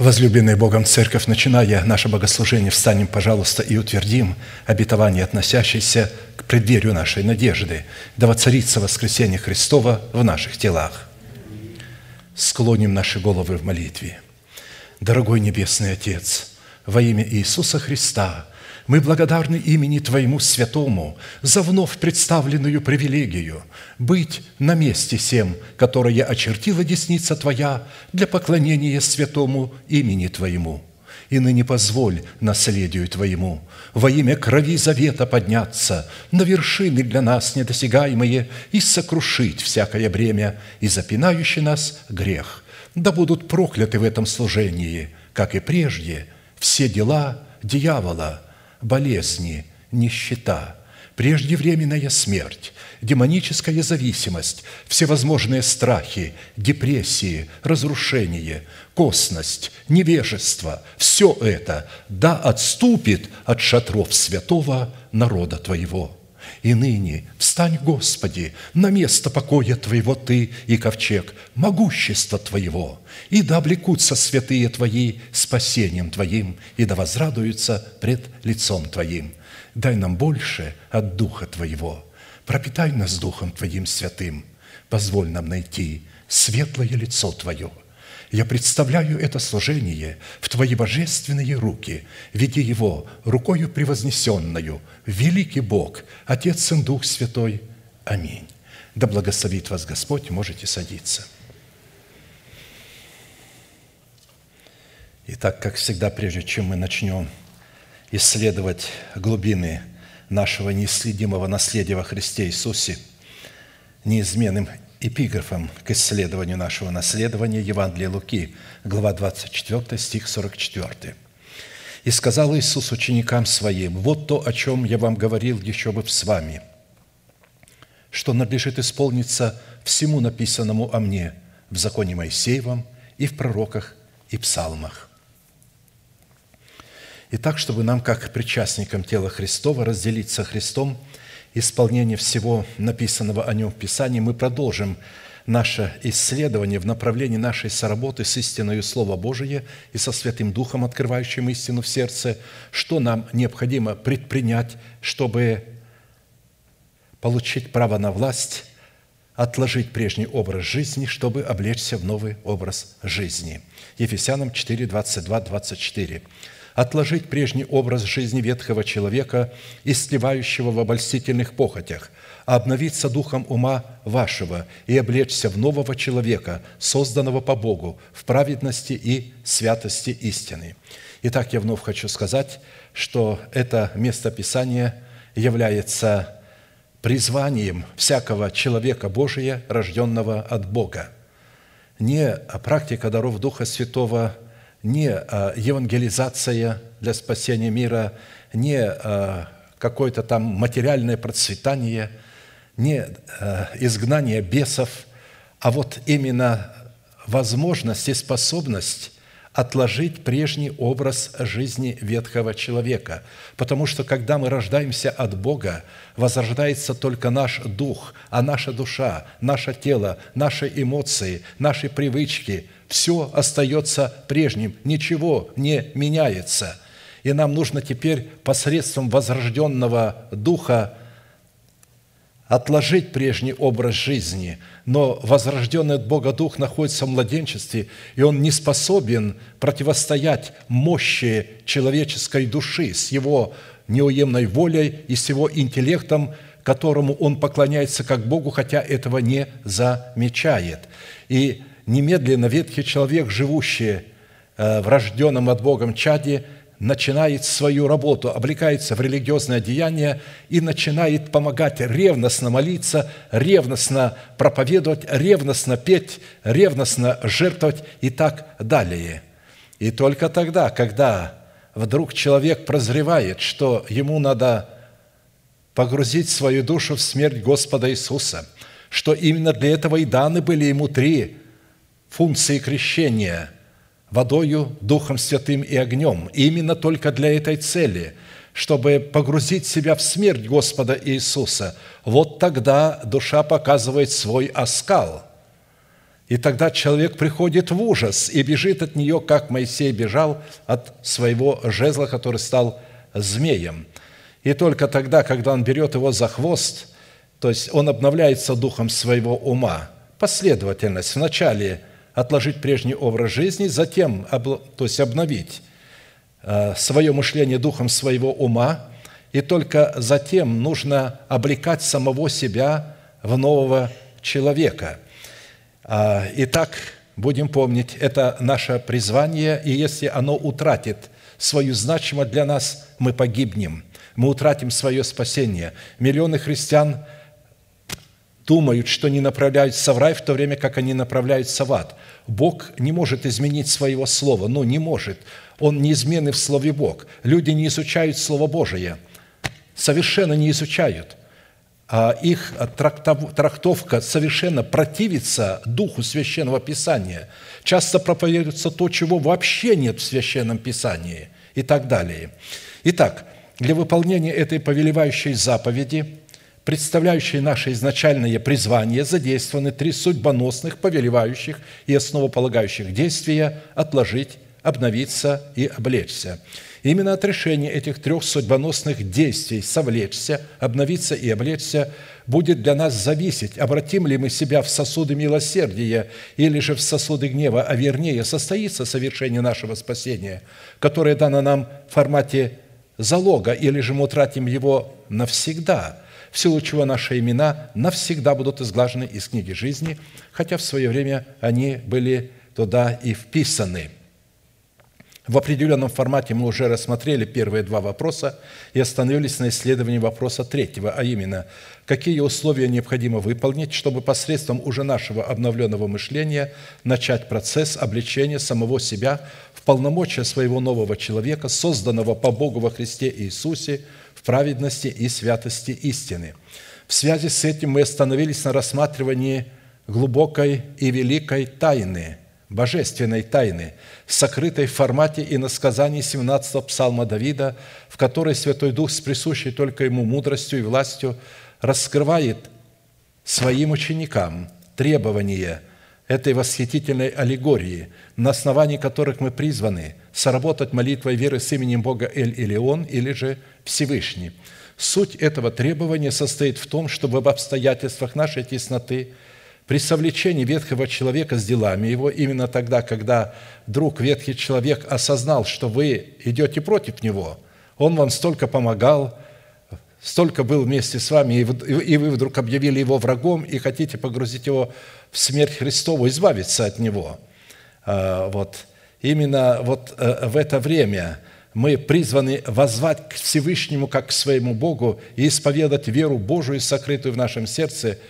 Возлюбленная Богом Церковь, начиная наше богослужение, встанем, пожалуйста, и утвердим обетование, относящееся к преддверию нашей надежды, да воцарится воскресение Христова в наших телах. Склоним наши головы в молитве. Дорогой Небесный Отец, во имя Иисуса Христа – мы благодарны имени Твоему святому за вновь представленную привилегию быть на месте всем, которое очертила десница Твоя для поклонения святому имени Твоему. И ныне позволь наследию Твоему во имя крови завета подняться на вершины для нас недосягаемые и сокрушить всякое бремя и запинающий нас грех. Да будут прокляты в этом служении, как и прежде, все дела дьявола – болезни, нищета, преждевременная смерть, демоническая зависимость, всевозможные страхи, депрессии, разрушение, косность, невежество – все это да отступит от шатров святого народа Твоего – и ныне встань, Господи, на место покоя Твоего Ты и ковчег, могущество Твоего, и да облекутся святые Твои спасением Твоим, и да возрадуются пред лицом Твоим. Дай нам больше от Духа Твоего, пропитай нас Духом Твоим святым, позволь нам найти светлое лицо Твое – я представляю это служение в Твои божественные руки. Веди его рукою превознесенную. Великий Бог, Отец и Дух Святой. Аминь. Да благословит вас Господь, можете садиться. Итак, как всегда, прежде чем мы начнем исследовать глубины нашего неисследимого наследия во Христе Иисусе, неизменным эпиграфом к исследованию нашего наследования Евангелия Луки, глава 24, стих 44. «И сказал Иисус ученикам Своим, вот то, о чем я вам говорил еще бы с вами, что надлежит исполниться всему написанному о мне в законе Моисеевом и в пророках и псалмах». И так, чтобы нам, как причастникам тела Христова, разделить со Христом – исполнение всего написанного о нем в Писании, мы продолжим наше исследование в направлении нашей соработы с истиною Слова Божие и со Святым Духом, открывающим истину в сердце, что нам необходимо предпринять, чтобы получить право на власть, отложить прежний образ жизни, чтобы облечься в новый образ жизни. Ефесянам 4, 22, 24 отложить прежний образ жизни ветхого человека, истлевающего в обольстительных похотях, а обновиться духом ума вашего и облечься в нового человека, созданного по Богу, в праведности и святости истины». Итак, я вновь хочу сказать, что это местописание является призванием всякого человека Божия, рожденного от Бога. Не практика даров Духа Святого – не а, евангелизация для спасения мира, не а, какое-то там материальное процветание, не а, изгнание бесов, а вот именно возможность и способность отложить прежний образ жизни ветхого человека. Потому что, когда мы рождаемся от Бога, возрождается только наш дух, а наша душа, наше тело, наши эмоции, наши привычки – все остается прежним, ничего не меняется. И нам нужно теперь посредством возрожденного духа отложить прежний образ жизни, но возрожденный от Бога Дух находится в младенчестве, и он не способен противостоять мощи человеческой души с его неуемной волей и с его интеллектом, которому он поклоняется как Богу, хотя этого не замечает. И немедленно ветхий человек, живущий э, в рожденном от Богом чаде, начинает свою работу, облекается в религиозное деяние и начинает помогать ревностно молиться, ревностно проповедовать, ревностно петь, ревностно жертвовать и так далее. И только тогда, когда вдруг человек прозревает, что ему надо погрузить свою душу в смерть Господа Иисуса, что именно для этого и даны были ему три функции крещения водою, Духом Святым и огнем. И именно только для этой цели, чтобы погрузить себя в смерть Господа Иисуса, вот тогда душа показывает свой оскал. И тогда человек приходит в ужас и бежит от нее, как Моисей бежал от своего жезла, который стал змеем. И только тогда, когда он берет его за хвост, то есть он обновляется духом своего ума. Последовательность. Вначале отложить прежний образ жизни, затем то есть обновить э, свое мышление духом своего ума, и только затем нужно облекать самого себя в нового человека – а, итак, будем помнить, это наше призвание, и если оно утратит свою значимость для нас, мы погибнем, мы утратим свое спасение. Миллионы христиан думают, что не направляются в рай, в то время как они направляются в ад. Бог не может изменить своего слова, ну, не может. Он неизменный в Слове Бог. Люди не изучают Слово Божие, совершенно не изучают а их трактовка совершенно противится духу Священного Писания. Часто проповедуется то, чего вообще нет в Священном Писании и так далее. Итак, для выполнения этой повелевающей заповеди, представляющей наше изначальное призвание, задействованы три судьбоносных, повелевающих и основополагающих действия «отложить», «обновиться» и «облечься». Именно от решения этих трех судьбоносных действий «совлечься», «обновиться» и «облечься» будет для нас зависеть, обратим ли мы себя в сосуды милосердия или же в сосуды гнева, а вернее, состоится совершение нашего спасения, которое дано нам в формате залога, или же мы утратим его навсегда, в силу чего наши имена навсегда будут изглажены из книги жизни, хотя в свое время они были туда и вписаны – в определенном формате мы уже рассмотрели первые два вопроса и остановились на исследовании вопроса третьего, а именно, какие условия необходимо выполнить, чтобы посредством уже нашего обновленного мышления начать процесс обличения самого себя в полномочия своего нового человека, созданного по Богу во Христе Иисусе в праведности и святости истины. В связи с этим мы остановились на рассматривании глубокой и великой тайны – божественной тайны, сокрытой в формате и насказании 17-го псалма Давида, в которой Святой Дух с присущей только Ему мудростью и властью раскрывает своим ученикам требования этой восхитительной аллегории, на основании которых мы призваны соработать молитвой веры с именем Бога Эль-Илион или же Всевышний. Суть этого требования состоит в том, чтобы в обстоятельствах нашей тесноты – при совлечении ветхого человека с делами его, именно тогда, когда вдруг ветхий человек осознал, что вы идете против него, он вам столько помогал, столько был вместе с вами, и вы вдруг объявили его врагом и хотите погрузить его в смерть Христову, избавиться от него. А, вот. Именно вот э, в это время мы призваны возвать к Всевышнему как к своему Богу и исповедать веру Божию, сокрытую в нашем сердце –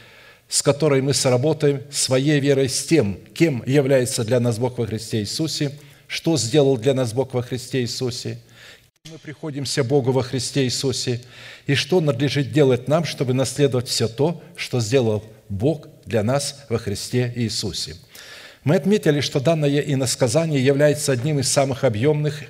с которой мы сработаем своей верой с тем, кем является для нас Бог во Христе Иисусе, что сделал для нас Бог во Христе Иисусе, мы приходимся Богу во Христе Иисусе, и что надлежит делать нам, чтобы наследовать все то, что сделал Бог для нас во Христе Иисусе. Мы отметили, что данное иносказание является одним из самых объемных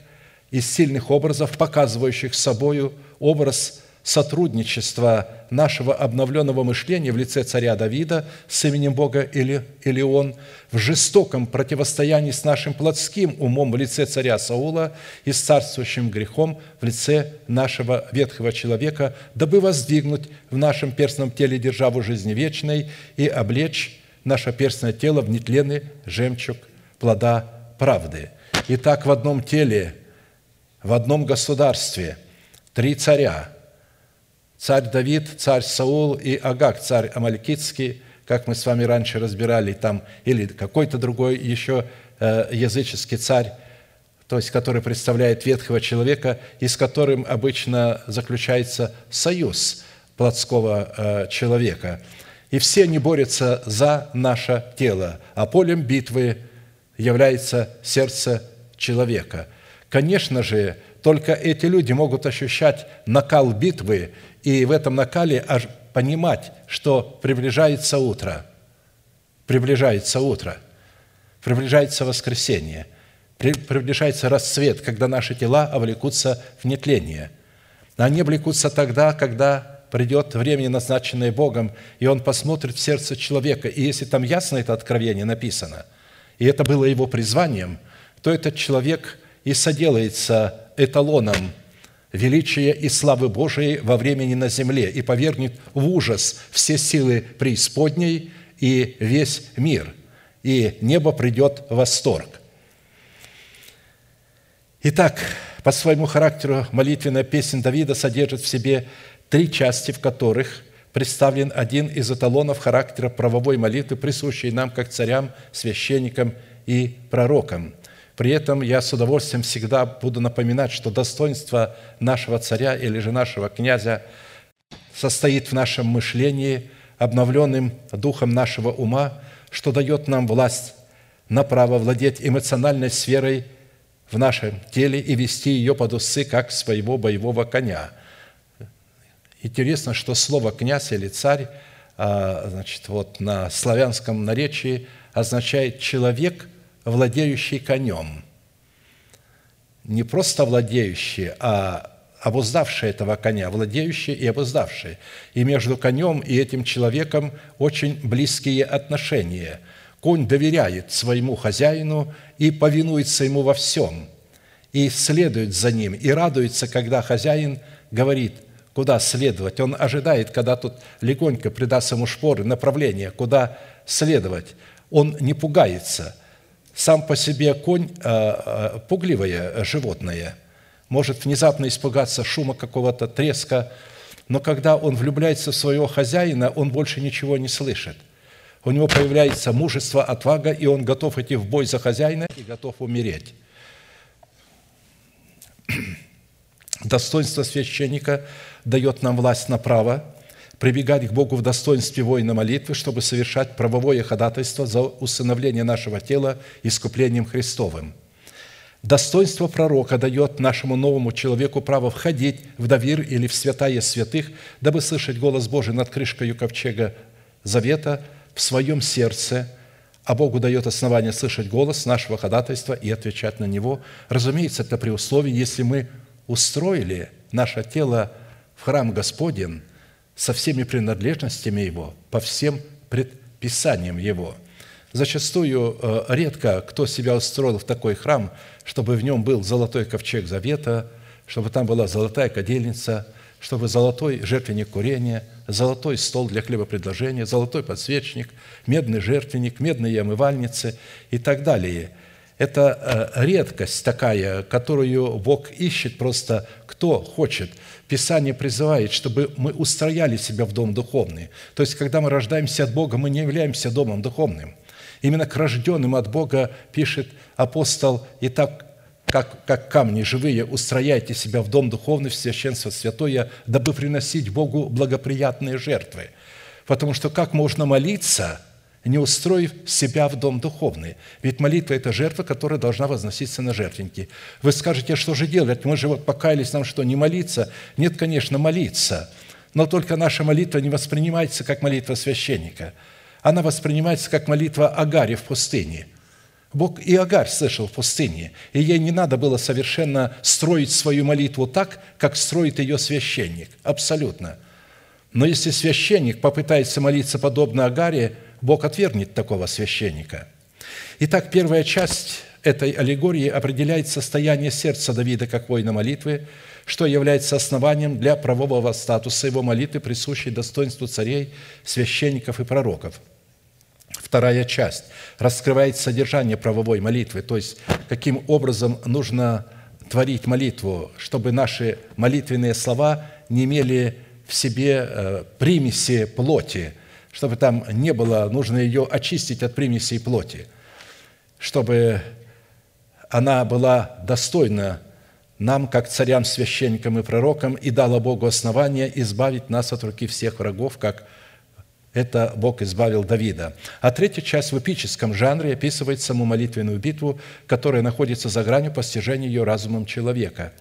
и сильных образов, показывающих собою образ сотрудничества нашего обновленного мышления в лице царя Давида с именем Бога или, или он, в жестоком противостоянии с нашим плотским умом в лице царя Саула и с царствующим грехом в лице нашего ветхого человека, дабы воздвигнуть в нашем перстном теле державу жизни вечной и облечь наше перстное тело в нетленный жемчуг плода правды. Итак, в одном теле, в одном государстве три царя – царь Давид, царь Саул и Агак, царь Амалькитский, как мы с вами раньше разбирали, там, или какой-то другой еще э, языческий царь, то есть который представляет ветхого человека, и с которым обычно заключается союз плотского э, человека. И все они борются за наше тело, а полем битвы является сердце человека. Конечно же, только эти люди могут ощущать накал битвы и в этом накале аж понимать, что приближается утро, приближается утро, приближается воскресенье, приближается расцвет, когда наши тела облекутся в нетление. Они облекутся тогда, когда придет время, назначенное Богом, и Он посмотрит в сердце человека. И если там ясно это откровение написано, и это было его призванием, то этот человек и соделается эталоном величия и славы Божией во времени на земле и повергнет в ужас все силы преисподней и весь мир, и небо придет в восторг. Итак, по своему характеру молитвенная песня Давида содержит в себе три части, в которых представлен один из эталонов характера правовой молитвы, присущий нам как царям, священникам и пророкам. При этом я с удовольствием всегда буду напоминать, что достоинство нашего царя или же нашего князя состоит в нашем мышлении, обновленным духом нашего ума, что дает нам власть на право владеть эмоциональной сферой в нашем теле и вести ее под усы, как своего боевого коня. Интересно, что слово «князь» или «царь» а, значит, вот на славянском наречии означает «человек, владеющий конем». Не просто владеющий, а обуздавший этого коня, владеющий и обуздавший. И между конем и этим человеком очень близкие отношения – Конь доверяет своему хозяину и повинуется ему во всем, и следует за ним, и радуется, когда хозяин говорит, куда следовать. Он ожидает, когда тут легонько придаст ему шпоры, направление, куда следовать. Он не пугается. Сам по себе конь э, – пугливое животное, может внезапно испугаться шума какого-то, треска, но когда он влюбляется в своего хозяина, он больше ничего не слышит – у него появляется мужество, отвага, и он готов идти в бой за хозяина и готов умереть. Достоинство священника дает нам власть на право прибегать к Богу в достоинстве воина молитвы, чтобы совершать правовое ходатайство за усыновление нашего тела искуплением Христовым. Достоинство пророка дает нашему новому человеку право входить в довир или в святая святых, дабы слышать голос Божий над крышкой ковчега завета – в своем сердце, а Богу дает основание слышать голос нашего ходатайства и отвечать на него. Разумеется, это при условии, если мы устроили наше тело в храм Господень со всеми принадлежностями его, по всем предписаниям его. Зачастую э, редко кто себя устроил в такой храм, чтобы в нем был золотой ковчег завета, чтобы там была золотая кадильница – чтобы золотой жертвенник курения, золотой стол для хлебопредложения, золотой подсвечник, медный жертвенник, медные омывальницы и так далее. Это э, редкость такая, которую Бог ищет просто, кто хочет. Писание призывает, чтобы мы устрояли себя в дом духовный. То есть, когда мы рождаемся от Бога, мы не являемся домом духовным. Именно к рожденным от Бога пишет апостол, «Итак, как, как камни живые, устрояйте себя в дом духовный, в священство святое, дабы приносить Богу благоприятные жертвы. Потому что как можно молиться, не устроив себя в дом духовный? Ведь молитва – это жертва, которая должна возноситься на жертвенники. Вы скажете, что же делать? Мы же вот покаялись, нам что, не молиться? Нет, конечно, молиться. Но только наша молитва не воспринимается как молитва священника. Она воспринимается как молитва Агари в пустыне – Бог и Агарь слышал в пустыне, и ей не надо было совершенно строить свою молитву так, как строит ее священник. Абсолютно. Но если священник попытается молиться подобно Агаре, Бог отвергнет такого священника. Итак, первая часть этой аллегории определяет состояние сердца Давида как воина молитвы, что является основанием для правового статуса его молитвы, присущей достоинству царей, священников и пророков – Вторая часть раскрывает содержание правовой молитвы, то есть каким образом нужно творить молитву, чтобы наши молитвенные слова не имели в себе э, примеси плоти, чтобы там не было, нужно ее очистить от примесей плоти, чтобы она была достойна нам, как царям, священникам и пророкам, и дала Богу основание избавить нас от руки всех врагов, как это Бог избавил Давида. А третья часть в эпическом жанре описывает саму молитвенную битву, которая находится за гранью постижения ее разумом человека.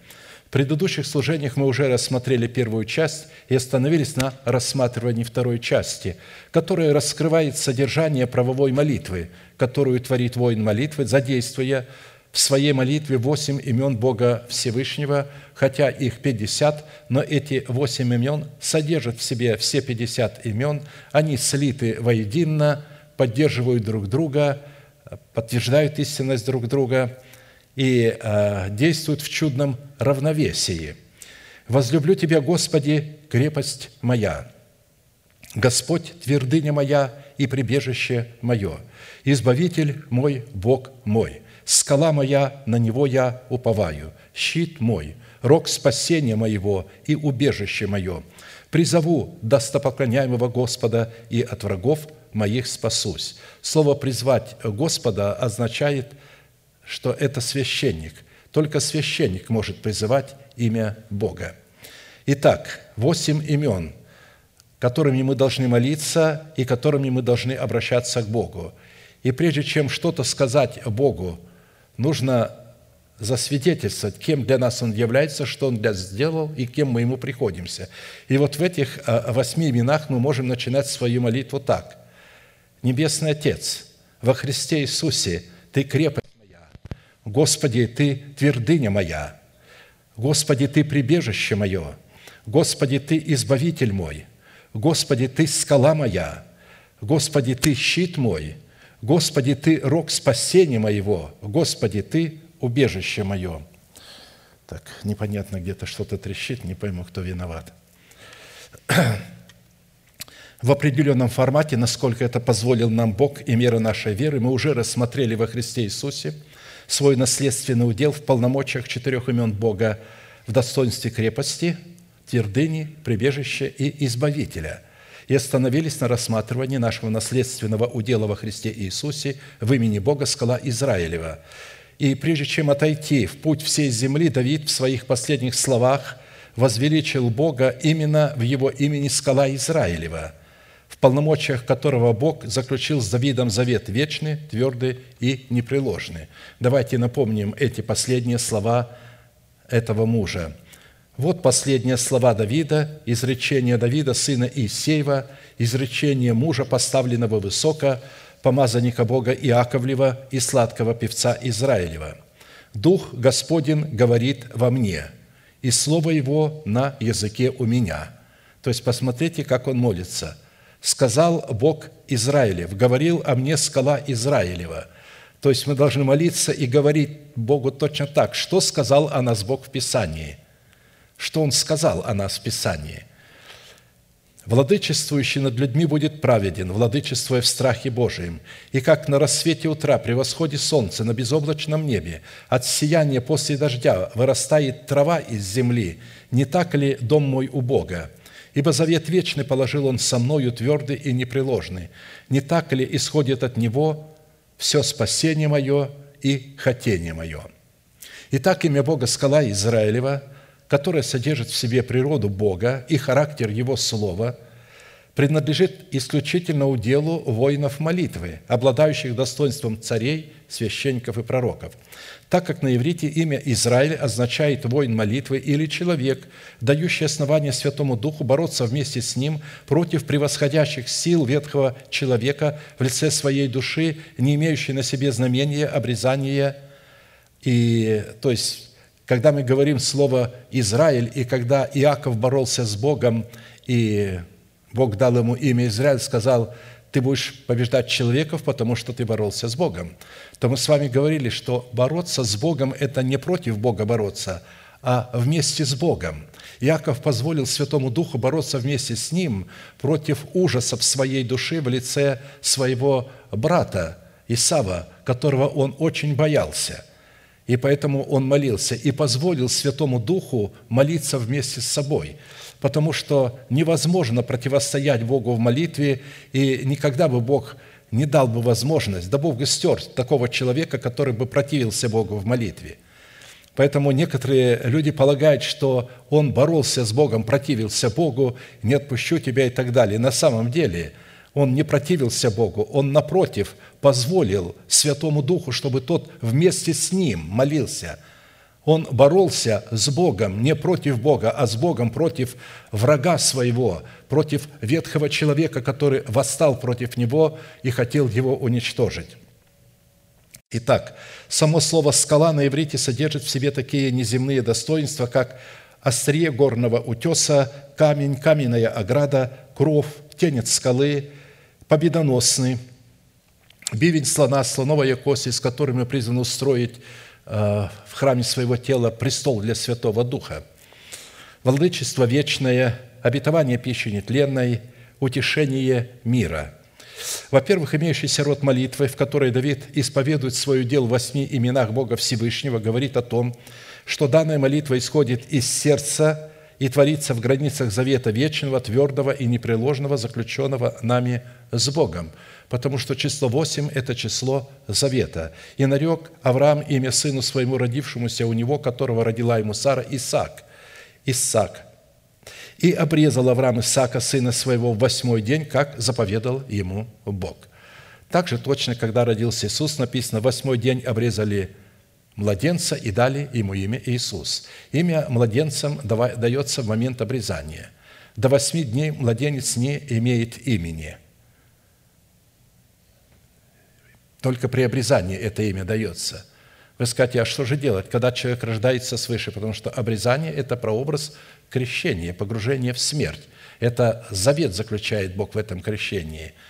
Предыдущих служениях мы уже рассмотрели первую часть и остановились на рассматривании второй части, которая раскрывает содержание правовой молитвы, которую творит воин молитвы, задействуя в своей молитве восемь имен Бога Всевышнего, хотя их пятьдесят, но эти восемь имен содержат в себе все пятьдесят имен, они слиты воедино, поддерживают друг друга, подтверждают истинность друг друга и э, действуют в чудном равновесии. «Возлюблю Тебя, Господи, крепость моя, Господь, твердыня моя и прибежище мое, Избавитель мой, Бог мой, скала моя, на Него я уповаю, щит мой, рог спасения моего и убежище мое. Призову достопоклоняемого Господа, и от врагов моих спасусь». Слово «призвать Господа» означает, что это священник. Только священник может призывать имя Бога. Итак, восемь имен, которыми мы должны молиться и которыми мы должны обращаться к Богу. И прежде чем что-то сказать Богу, нужно засвидетельствовать, кем для нас Он является, что Он для нас сделал и кем мы Ему приходимся. И вот в этих а, восьми именах мы можем начинать свою молитву так. «Небесный Отец, во Христе Иисусе Ты моя, Господи, Ты твердыня моя, Господи, Ты прибежище мое, Господи, Ты избавитель мой, Господи, Ты скала моя, Господи, Ты щит мой, Господи, Ты рог спасения моего, Господи, Ты убежище мое». Так, непонятно, где-то что-то трещит, не пойму, кто виноват. В определенном формате, насколько это позволил нам Бог и мера нашей веры, мы уже рассмотрели во Христе Иисусе свой наследственный удел в полномочиях четырех имен Бога в достоинстве крепости, твердыни, прибежища и избавителя – и остановились на рассматривании нашего наследственного удела во Христе Иисусе в имени Бога скала Израилева. И прежде чем отойти в путь всей земли, Давид в своих последних словах возвеличил Бога именно в его имени скала Израилева, полномочиях которого Бог заключил с Давидом завет вечный, твердый и непреложный. Давайте напомним эти последние слова этого мужа – вот последние слова Давида, изречение Давида, сына Иисеева, изречение мужа, поставленного высоко, помазанника Бога Иаковлева и сладкого певца Израилева. «Дух Господень говорит во мне, и слово Его на языке у меня». То есть посмотрите, как он молится. «Сказал Бог Израилев, говорил о мне скала Израилева». То есть мы должны молиться и говорить Богу точно так, что сказал о нас Бог в Писании – что Он сказал о нас в Писании. «Владычествующий над людьми будет праведен, владычествуя в страхе Божием. И как на рассвете утра при восходе солнца на безоблачном небе от сияния после дождя вырастает трава из земли, не так ли дом мой у Бога? Ибо завет вечный положил Он со мною твердый и непреложный. Не так ли исходит от Него все спасение мое и хотение мое?» Итак, имя Бога – скала Израилева – которая содержит в себе природу Бога и характер Его Слова, принадлежит исключительно уделу воинов молитвы, обладающих достоинством царей, священников и пророков, так как на иврите имя Израиль означает воин молитвы или человек, дающий основание Святому Духу бороться вместе с ним против превосходящих сил ветхого человека в лице своей души, не имеющей на себе знамения обрезания, и, то есть когда мы говорим слово «Израиль», и когда Иаков боролся с Богом, и Бог дал ему имя Израиль, сказал, ты будешь побеждать человеков, потому что ты боролся с Богом, то мы с вами говорили, что бороться с Богом – это не против Бога бороться, а вместе с Богом. Иаков позволил Святому Духу бороться вместе с ним против ужасов своей души в лице своего брата Исава, которого он очень боялся – и поэтому он молился и позволил Святому Духу молиться вместе с собой, потому что невозможно противостоять Богу в молитве, и никогда бы Бог не дал бы возможность, да Бог бы стер такого человека, который бы противился Богу в молитве. Поэтому некоторые люди полагают, что он боролся с Богом, противился Богу, не отпущу тебя и так далее. На самом деле – он не противился Богу, он, напротив, позволил Святому Духу, чтобы тот вместе с ним молился. Он боролся с Богом, не против Бога, а с Богом против врага своего, против ветхого человека, который восстал против него и хотел его уничтожить. Итак, само слово «скала» на иврите содержит в себе такие неземные достоинства, как острие горного утеса, камень, каменная ограда, кров, тень от скалы, победоносный, бивень слона, слоновая кость, из которой мы призваны устроить в храме своего тела престол для Святого Духа, владычество вечное, обетование пищи нетленной, утешение мира – во-первых, имеющийся род молитвы, в которой Давид исповедует свое дело в восьми именах Бога Всевышнего, говорит о том, что данная молитва исходит из сердца и творится в границах завета вечного, твердого и непреложного, заключенного нами с Богом, потому что число восемь – это число завета. И нарек Авраам имя сыну своему, родившемуся у него, которого родила ему Сара, Исаак. Исаак. И обрезал Авраам Исаака, сына своего, в восьмой день, как заповедал ему Бог. Также точно, когда родился Иисус, написано, восьмой день обрезали младенца и дали ему имя Иисус. Имя младенцам дается в момент обрезания. До восьми дней младенец не имеет имени. Только при обрезании это имя дается. Вы скажете, а что же делать, когда человек рождается свыше? Потому что обрезание – это прообраз крещения, погружения в смерть. Это завет заключает Бог в этом крещении –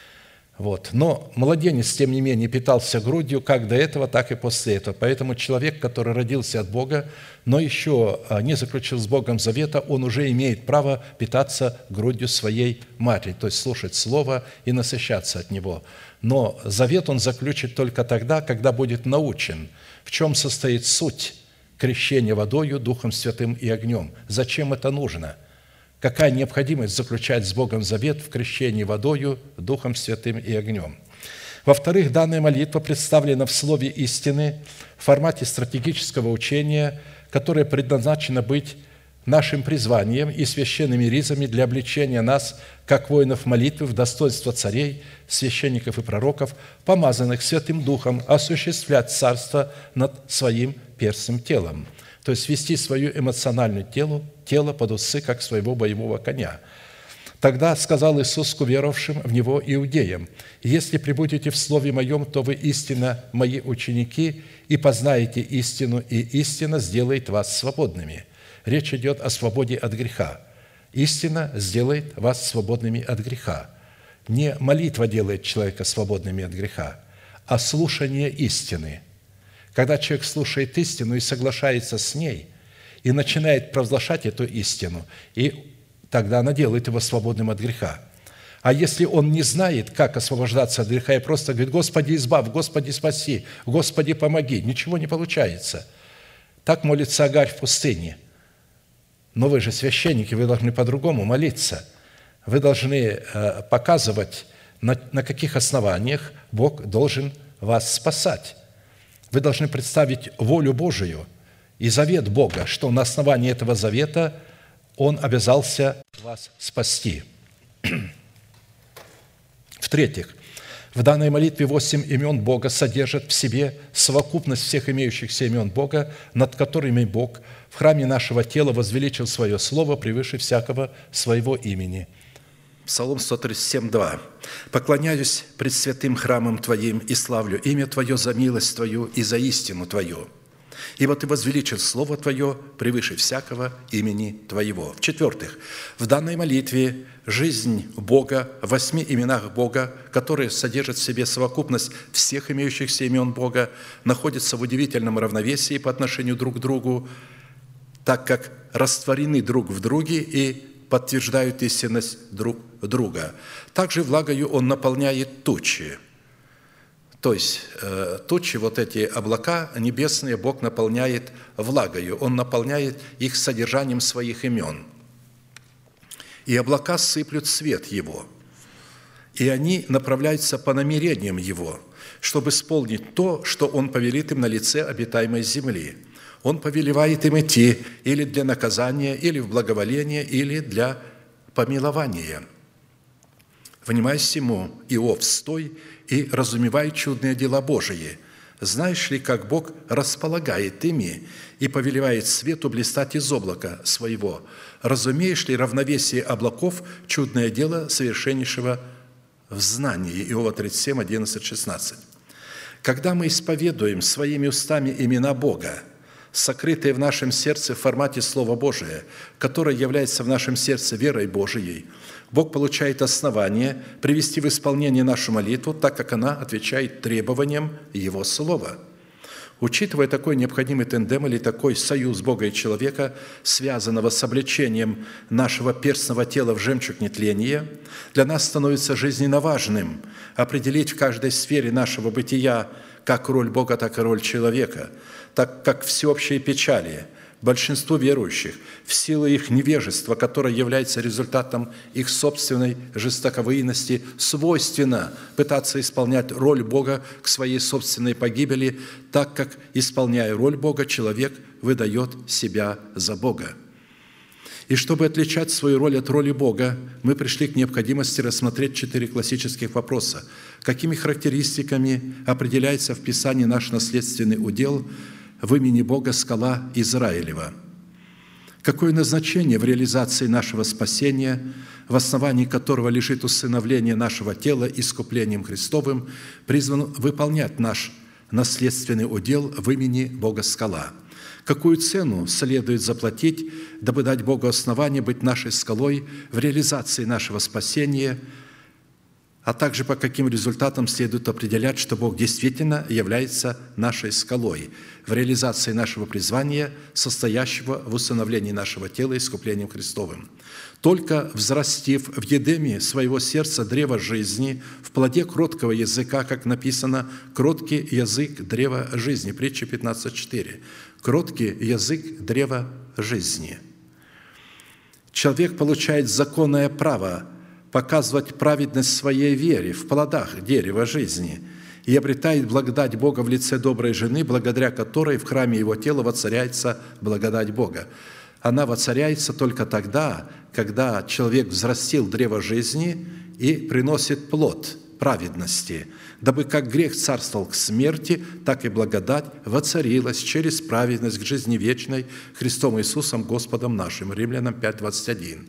вот. Но младенец, тем не менее, питался грудью как до этого, так и после этого. Поэтому человек, который родился от Бога, но еще а, не заключил с Богом завета, он уже имеет право питаться грудью своей матери, то есть слушать Слово и насыщаться от него. Но завет он заключит только тогда, когда будет научен, в чем состоит суть крещения водою, Духом Святым и огнем. Зачем это нужно – какая необходимость заключать с Богом завет в крещении водою, Духом Святым и огнем. Во-вторых, данная молитва представлена в слове истины в формате стратегического учения, которое предназначено быть нашим призванием и священными ризами для обличения нас, как воинов молитвы, в достоинство царей, священников и пророков, помазанных Святым Духом, осуществлять царство над своим перстным телом – то есть вести свою эмоциональную тело, тело под усы, как своего боевого коня. Тогда сказал Иисус к уверовавшим в Него иудеям, «Если прибудете в Слове Моем, то вы истинно Мои ученики, и познаете истину, и истина сделает вас свободными». Речь идет о свободе от греха. Истина сделает вас свободными от греха. Не молитва делает человека свободными от греха, а слушание истины – когда человек слушает истину и соглашается с ней, и начинает провозглашать эту истину, и тогда она делает его свободным от греха. А если он не знает, как освобождаться от греха, и просто говорит, «Господи, избавь, Господи, спаси, Господи, помоги», ничего не получается. Так молится Агарь в пустыне. Но вы же священники, вы должны по-другому молиться. Вы должны э, показывать, на, на каких основаниях Бог должен вас спасать. Вы должны представить волю Божию и завет Бога, что на основании этого завета Он обязался вас спасти. В-третьих, в данной молитве восемь имен Бога содержат в себе совокупность всех имеющихся имен Бога, над которыми Бог в храме нашего тела возвеличил свое слово превыше всякого своего имени – Псалом 137, 2. «Поклоняюсь пред святым храмом Твоим и славлю имя Твое за милость Твою и за истину Твою. Ибо Ты возвеличил Слово Твое превыше всякого имени Твоего». В-четвертых, в данной молитве жизнь Бога в восьми именах Бога, которые содержат в себе совокупность всех имеющихся имен Бога, находится в удивительном равновесии по отношению друг к другу, так как растворены друг в друге и подтверждают истинность друг друга. Также влагою Он наполняет тучи. То есть э, тучи, вот эти облака небесные, Бог наполняет влагою. Он наполняет их содержанием своих имен. И облака сыплют свет Его. И они направляются по намерениям Его, чтобы исполнить то, что Он повелит им на лице обитаемой земли – он повелевает им идти или для наказания, или в благоволение, или для помилования. Внимай всему, Иов, стой и разумевай чудные дела Божии. Знаешь ли, как Бог располагает ими и повелевает свету блистать из облака своего? Разумеешь ли равновесие облаков чудное дело совершеннейшего в знании? Иова 37, 11, 16. Когда мы исповедуем своими устами имена Бога, сокрытые в нашем сердце в формате Слова Божия, которое является в нашем сердце верой Божией, Бог получает основание привести в исполнение нашу молитву, так как она отвечает требованиям Его Слова – Учитывая такой необходимый тендем или такой союз Бога и человека, связанного с обличением нашего перстного тела в жемчуг нетления, для нас становится жизненно важным определить в каждой сфере нашего бытия как роль Бога, так и роль человека, так как всеобщие печали – большинству верующих в силу их невежества, которое является результатом их собственной жестоковыйности, свойственно пытаться исполнять роль Бога к своей собственной погибели, так как, исполняя роль Бога, человек выдает себя за Бога. И чтобы отличать свою роль от роли Бога, мы пришли к необходимости рассмотреть четыре классических вопроса. Какими характеристиками определяется в Писании наш наследственный удел – в имени Бога скала Израилева. Какое назначение в реализации нашего спасения, в основании которого лежит усыновление нашего тела искуплением Христовым, призван выполнять наш наследственный удел в имени Бога скала? Какую цену следует заплатить, дабы дать Богу основание быть нашей скалой в реализации нашего спасения – а также по каким результатам следует определять, что Бог действительно является нашей скалой в реализации нашего призвания, состоящего в установлении нашего тела искуплением Христовым. Только взрастив в едеме своего сердца древо жизни, в плоде кроткого языка, как написано, «кроткий язык древа жизни» притча 15.4. «Кроткий язык древа жизни». Человек получает законное право – показывать праведность своей вере в плодах дерева жизни и обретает благодать Бога в лице доброй жены, благодаря которой в храме его тела воцаряется благодать Бога. Она воцаряется только тогда, когда человек взрастил древо жизни и приносит плод праведности, дабы как грех царствовал к смерти, так и благодать воцарилась через праведность к жизни вечной Христом Иисусом Господом нашим. Римлянам 5, 21.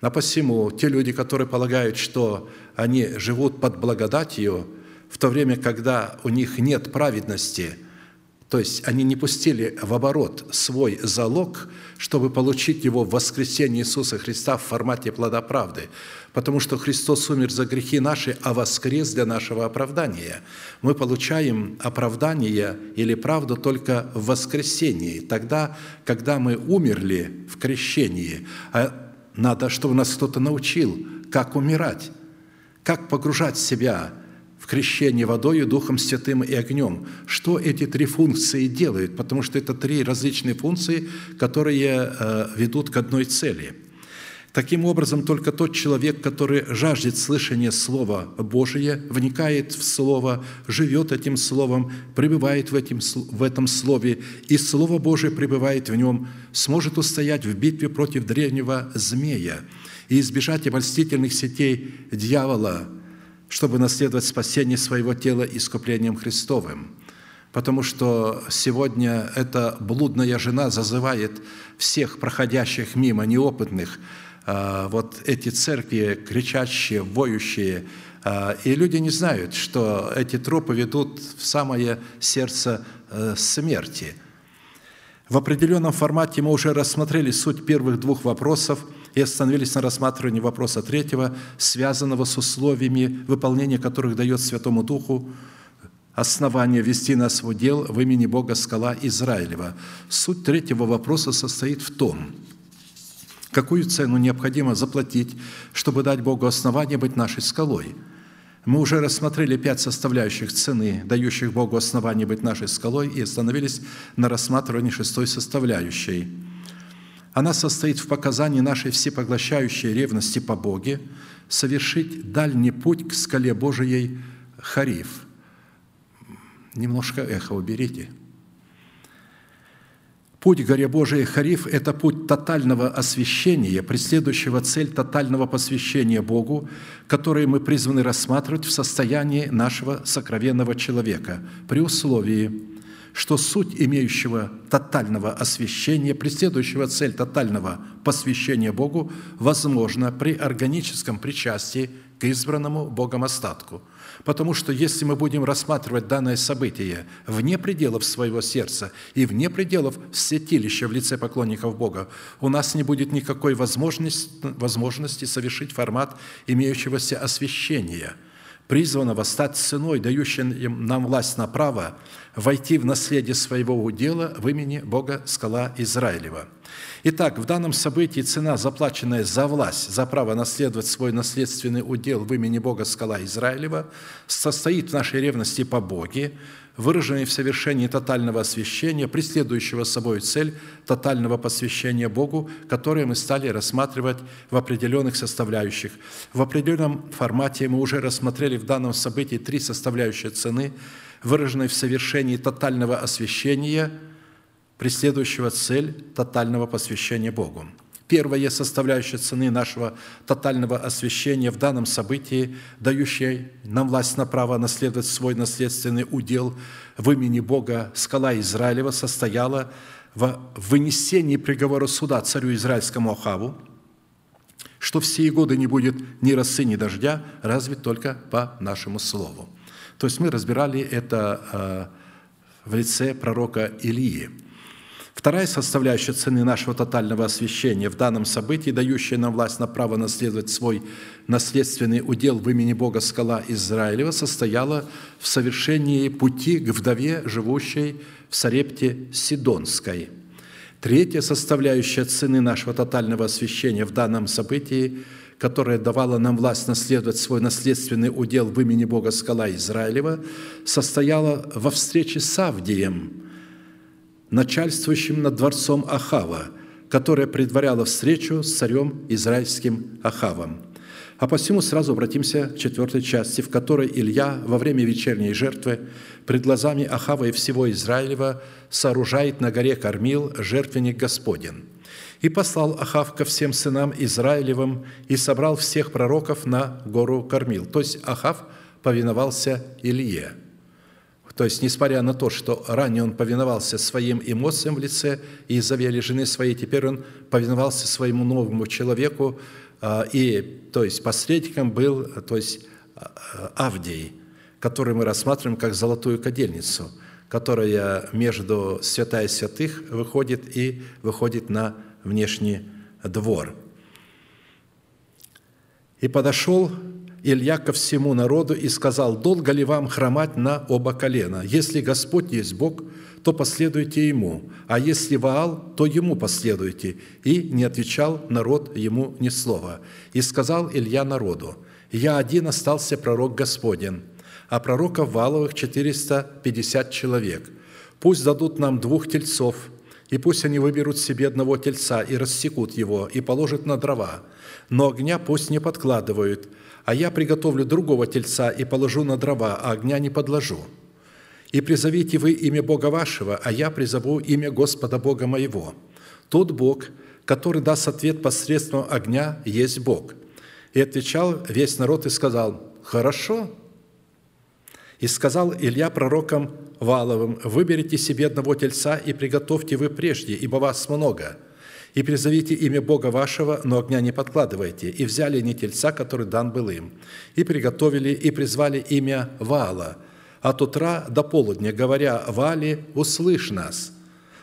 А посему те люди, которые полагают, что они живут под благодатью, в то время, когда у них нет праведности, то есть они не пустили в оборот свой залог, чтобы получить его в воскресении Иисуса Христа в формате плода правды, потому что Христос умер за грехи наши, а воскрес для нашего оправдания. Мы получаем оправдание или правду только в воскресении, тогда, когда мы умерли в крещении, а надо, чтобы нас кто-то научил, как умирать, как погружать себя в крещение водой, Духом Святым и огнем. Что эти три функции делают? Потому что это три различные функции, которые э, ведут к одной цели – Таким образом, только тот человек, который жаждет слышания Слова Божия, вникает в Слово, живет этим Словом, пребывает в, этим, в этом Слове, и Слово Божие пребывает в нем, сможет устоять в битве против древнего змея и избежать обольстительных сетей дьявола, чтобы наследовать спасение своего тела искуплением Христовым. Потому что сегодня эта блудная жена зазывает всех проходящих мимо неопытных – вот эти церкви кричащие, воющие, а, и люди не знают, что эти тропы ведут в самое сердце э, смерти. В определенном формате мы уже рассмотрели суть первых двух вопросов и остановились на рассматривании вопроса третьего, связанного с условиями, выполнения которых дает Святому Духу основание вести нас в удел в имени Бога скала Израилева. Суть третьего вопроса состоит в том – Какую цену необходимо заплатить, чтобы дать Богу основание быть нашей скалой? Мы уже рассмотрели пять составляющих цены, дающих Богу основание быть нашей скалой, и остановились на рассматривании шестой составляющей. Она состоит в показании нашей всепоглощающей ревности по Боге, совершить дальний путь к скале Божией Хариф. Немножко эхо уберите – Путь горе Божией Хариф – это путь тотального освящения, преследующего цель тотального посвящения Богу, который мы призваны рассматривать в состоянии нашего сокровенного человека, при условии, что суть имеющего тотального освящения, преследующего цель тотального посвящения Богу, возможно при органическом причастии к избранному Богом остатку. Потому что если мы будем рассматривать данное событие вне пределов своего сердца и вне пределов святилища в лице поклонников Бога, у нас не будет никакой возможности, возможности совершить формат имеющегося освящения – призванного стать ценой, дающей нам власть на право войти в наследие своего удела в имени Бога скала Израилева. Итак, в данном событии цена, заплаченная за власть, за право наследовать свой наследственный удел в имени Бога скала Израилева, состоит в нашей ревности по Боге, выраженной в совершении тотального освящения, преследующего собой цель тотального посвящения Богу, которое мы стали рассматривать в определенных составляющих. В определенном формате мы уже рассмотрели в данном событии три составляющие цены, выраженной в совершении тотального освящения, преследующего цель тотального посвящения Богу. Первая составляющая цены нашего тотального освящения в данном событии, дающая нам власть на право наследовать свой наследственный удел в имени Бога скала Израилева, состояла в вынесении приговора суда царю израильскому Ахаву, что все годы не будет ни росы, ни дождя, разве только по нашему слову. То есть мы разбирали это э, в лице пророка Илии – Вторая составляющая цены нашего тотального освящения в данном событии, дающая нам власть на право наследовать свой наследственный удел в имени Бога скала Израилева, состояла в совершении пути к вдове, живущей в Сарепте Сидонской. Третья составляющая цены нашего тотального освящения в данном событии – которая давала нам власть наследовать свой наследственный удел в имени Бога скала Израилева, состояла во встрече с Авдием, начальствующим над дворцом Ахава, которая предваряла встречу с царем израильским Ахавом. А посему сразу обратимся к четвертой части, в которой Илья во время вечерней жертвы пред глазами Ахава и всего Израилева сооружает на горе Кормил жертвенник Господен. И послал Ахав ко всем сынам Израилевым и собрал всех пророков на гору Кормил. То есть Ахав повиновался Илье – то есть, несмотря на то, что ранее он повиновался своим эмоциям в лице Изавели, жены своей, теперь он повиновался своему новому человеку, а, и, то есть, посредником был, то есть, а, Авдий, который мы рассматриваем как золотую кадельницу, которая между святая святых выходит и выходит на внешний двор. «И подошел Илья ко всему народу и сказал, «Долго ли вам хромать на оба колена? Если Господь есть Бог, то последуйте Ему, а если Ваал, то Ему последуйте». И не отвечал народ Ему ни слова. И сказал Илья народу, «Я один остался пророк Господен, а пророков Валовых 450 человек. Пусть дадут нам двух тельцов, и пусть они выберут себе одного тельца и рассекут его, и положат на дрова. Но огня пусть не подкладывают, а я приготовлю другого тельца и положу на дрова, а огня не подложу. И призовите вы имя Бога вашего, а я призову имя Господа Бога моего. Тот Бог, который даст ответ посредством огня, есть Бог». И отвечал весь народ и сказал, «Хорошо». И сказал Илья пророкам Валовым, «Выберите себе одного тельца и приготовьте вы прежде, ибо вас много, и призовите имя Бога вашего, но огня не подкладывайте. И взяли не тельца, который дан был им, и приготовили, и призвали имя Ваала, от утра до полудня, говоря, «Вали, услышь нас!»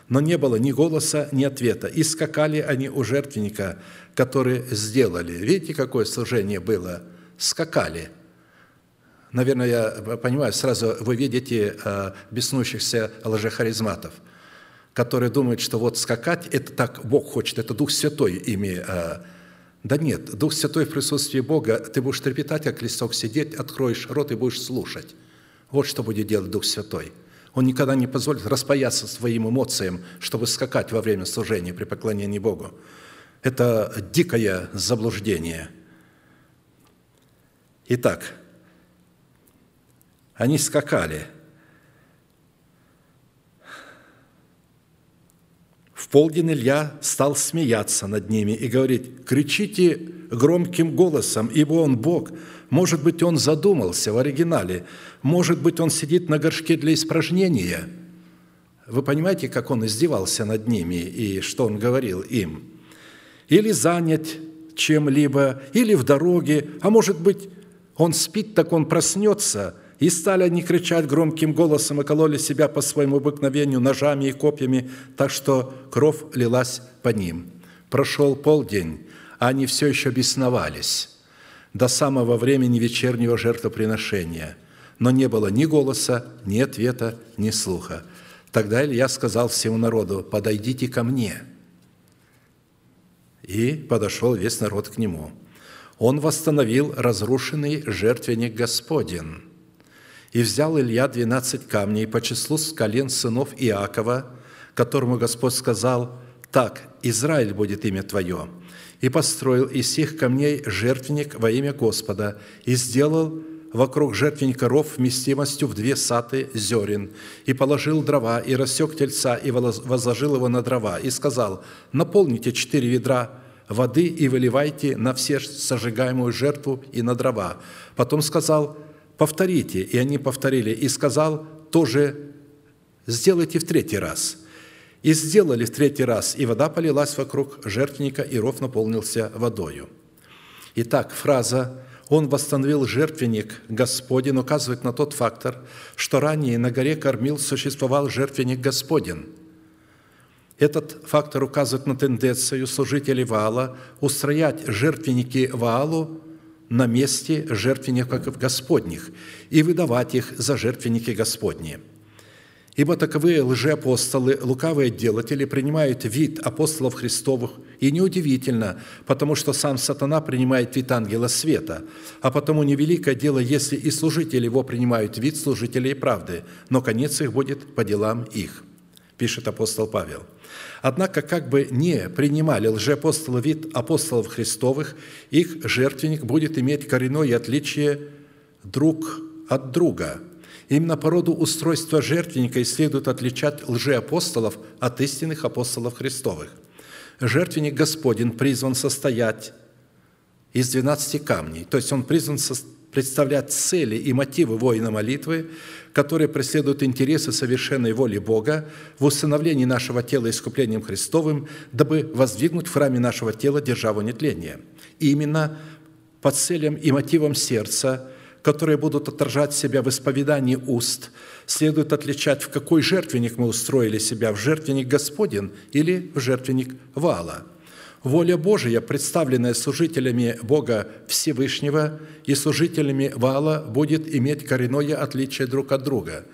Но не было ни голоса, ни ответа. И скакали они у жертвенника, который сделали. Видите, какое служение было? Скакали. Наверное, я понимаю, сразу вы видите э, беснующихся лжехаризматов – которые думают, что вот скакать – это так Бог хочет, это Дух Святой ими. А, да нет, Дух Святой в присутствии Бога, ты будешь трепетать, как листок сидеть, откроешь рот и будешь слушать. Вот что будет делать Дух Святой. Он никогда не позволит распаяться своим эмоциям, чтобы скакать во время служения при поклонении Богу. Это дикое заблуждение. Итак, они скакали – В полдень Илья стал смеяться над ними и говорить, «Кричите громким голосом, ибо он Бог. Может быть, он задумался в оригинале. Может быть, он сидит на горшке для испражнения». Вы понимаете, как он издевался над ними и что он говорил им? Или занят чем-либо, или в дороге, а может быть, Он спит, так он проснется». И стали они кричать громким голосом и кололи себя по своему обыкновению ножами и копьями, так что кровь лилась по ним. Прошел полдень, а они все еще бесновались до самого времени вечернего жертвоприношения, но не было ни голоса, ни ответа, ни слуха. Тогда Илья сказал всему народу, «Подойдите ко мне». И подошел весь народ к нему. Он восстановил разрушенный жертвенник Господень. И взял Илья двенадцать камней по числу с колен сынов Иакова, которому Господь сказал, «Так, Израиль будет имя Твое, и построил из сих камней жертвенник во имя Господа, и сделал вокруг жертвенника ров вместимостью в две саты зерен, и положил дрова, и рассек тельца, и возложил его на дрова, и сказал, наполните четыре ведра воды и выливайте на все сожигаемую жертву и на дрова. Потом сказал, повторите, и они повторили, и сказал, тоже сделайте в третий раз – и сделали в третий раз, и вода полилась вокруг жертвенника, и ров наполнился водою. Итак, фраза «Он восстановил жертвенник Господень» указывает на тот фактор, что ранее на горе Кормил существовал жертвенник Господень. Этот фактор указывает на тенденцию служителей Ваала устроять жертвенники Ваалу на месте жертвенников Господних и выдавать их за жертвенники Господни – Ибо таковые лжеапостолы, лукавые делатели, принимают вид апостолов Христовых, и неудивительно, потому что сам сатана принимает вид ангела света, а потому невеликое дело, если и служители его принимают вид служителей правды, но конец их будет по делам их» пишет апостол Павел. Однако, как бы не принимали лжеапостолы вид апостолов Христовых, их жертвенник будет иметь коренное отличие друг от друга – Именно по роду устройства жертвенника и следует отличать лжеапостолов от истинных апостолов Христовых. Жертвенник Господень призван состоять из 12 камней, то есть он призван представлять цели и мотивы воина молитвы, которые преследуют интересы совершенной воли Бога в установлении нашего тела искуплением Христовым, дабы воздвигнуть в храме нашего тела державу нетления. И именно по целям и мотивам сердца – которые будут отражать себя в исповедании уст, следует отличать, в какой жертвенник мы устроили себя, в жертвенник Господен или в жертвенник Вала. Воля Божия, представленная служителями Бога Всевышнего и служителями Вала, будет иметь коренное отличие друг от друга.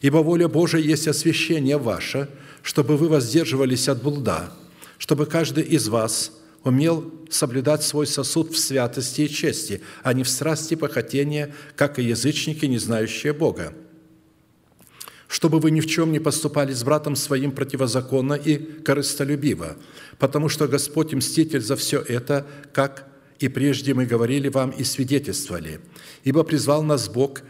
Ибо воля Божия есть освящение ваше, чтобы вы воздерживались от блуда, чтобы каждый из вас – умел соблюдать свой сосуд в святости и чести, а не в страсти похотения, как и язычники, не знающие Бога. Чтобы вы ни в чем не поступали с братом своим противозаконно и корыстолюбиво, потому что Господь мститель за все это, как и прежде мы говорили вам и свидетельствовали. Ибо призвал нас Бог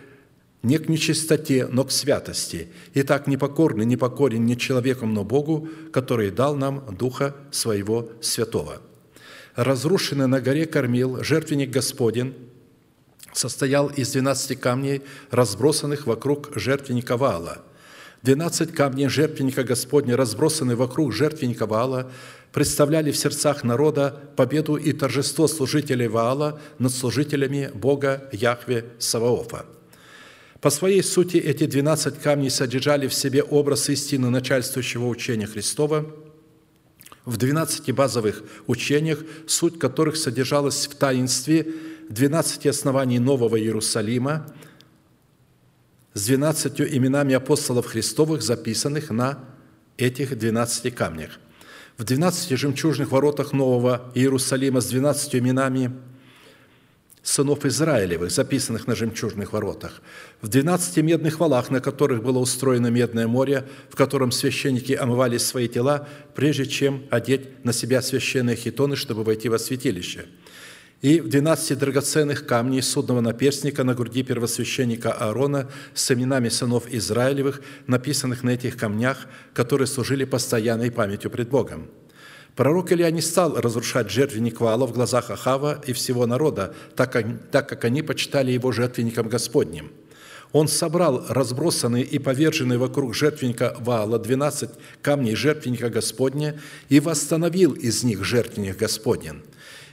не к нечистоте, но к святости. И так непокорный, непокорен не человеком, но Богу, который дал нам Духа Своего Святого» разрушенный на горе Кормил, жертвенник Господень, состоял из двенадцати камней, разбросанных вокруг жертвенника Ваала. Двенадцать камней жертвенника Господня, разбросанные вокруг жертвенника Ваала, представляли в сердцах народа победу и торжество служителей Ваала над служителями Бога Яхве Саваофа. По своей сути эти двенадцать камней содержали в себе образ истины начальствующего учения Христова – в 12 базовых учениях, суть которых содержалась в таинстве 12 оснований Нового Иерусалима с 12 именами апостолов Христовых, записанных на этих 12 камнях. В 12 жемчужных воротах Нового Иерусалима с 12 именами – сынов Израилевых, записанных на жемчужных воротах, в двенадцати медных валах, на которых было устроено медное море, в котором священники омывали свои тела, прежде чем одеть на себя священные хитоны, чтобы войти во святилище, и в двенадцати драгоценных камней судного наперстника на груди первосвященника Аарона с именами сынов Израилевых, написанных на этих камнях, которые служили постоянной памятью пред Богом. Пророк Илья не стал разрушать жертвенник Ваала в глазах Ахава и всего народа, так как, так как они почитали его жертвенником Господним. Он собрал разбросанные и поверженные вокруг жертвенника Ваала 12 камней жертвенника Господня и восстановил из них жертвенник Господень.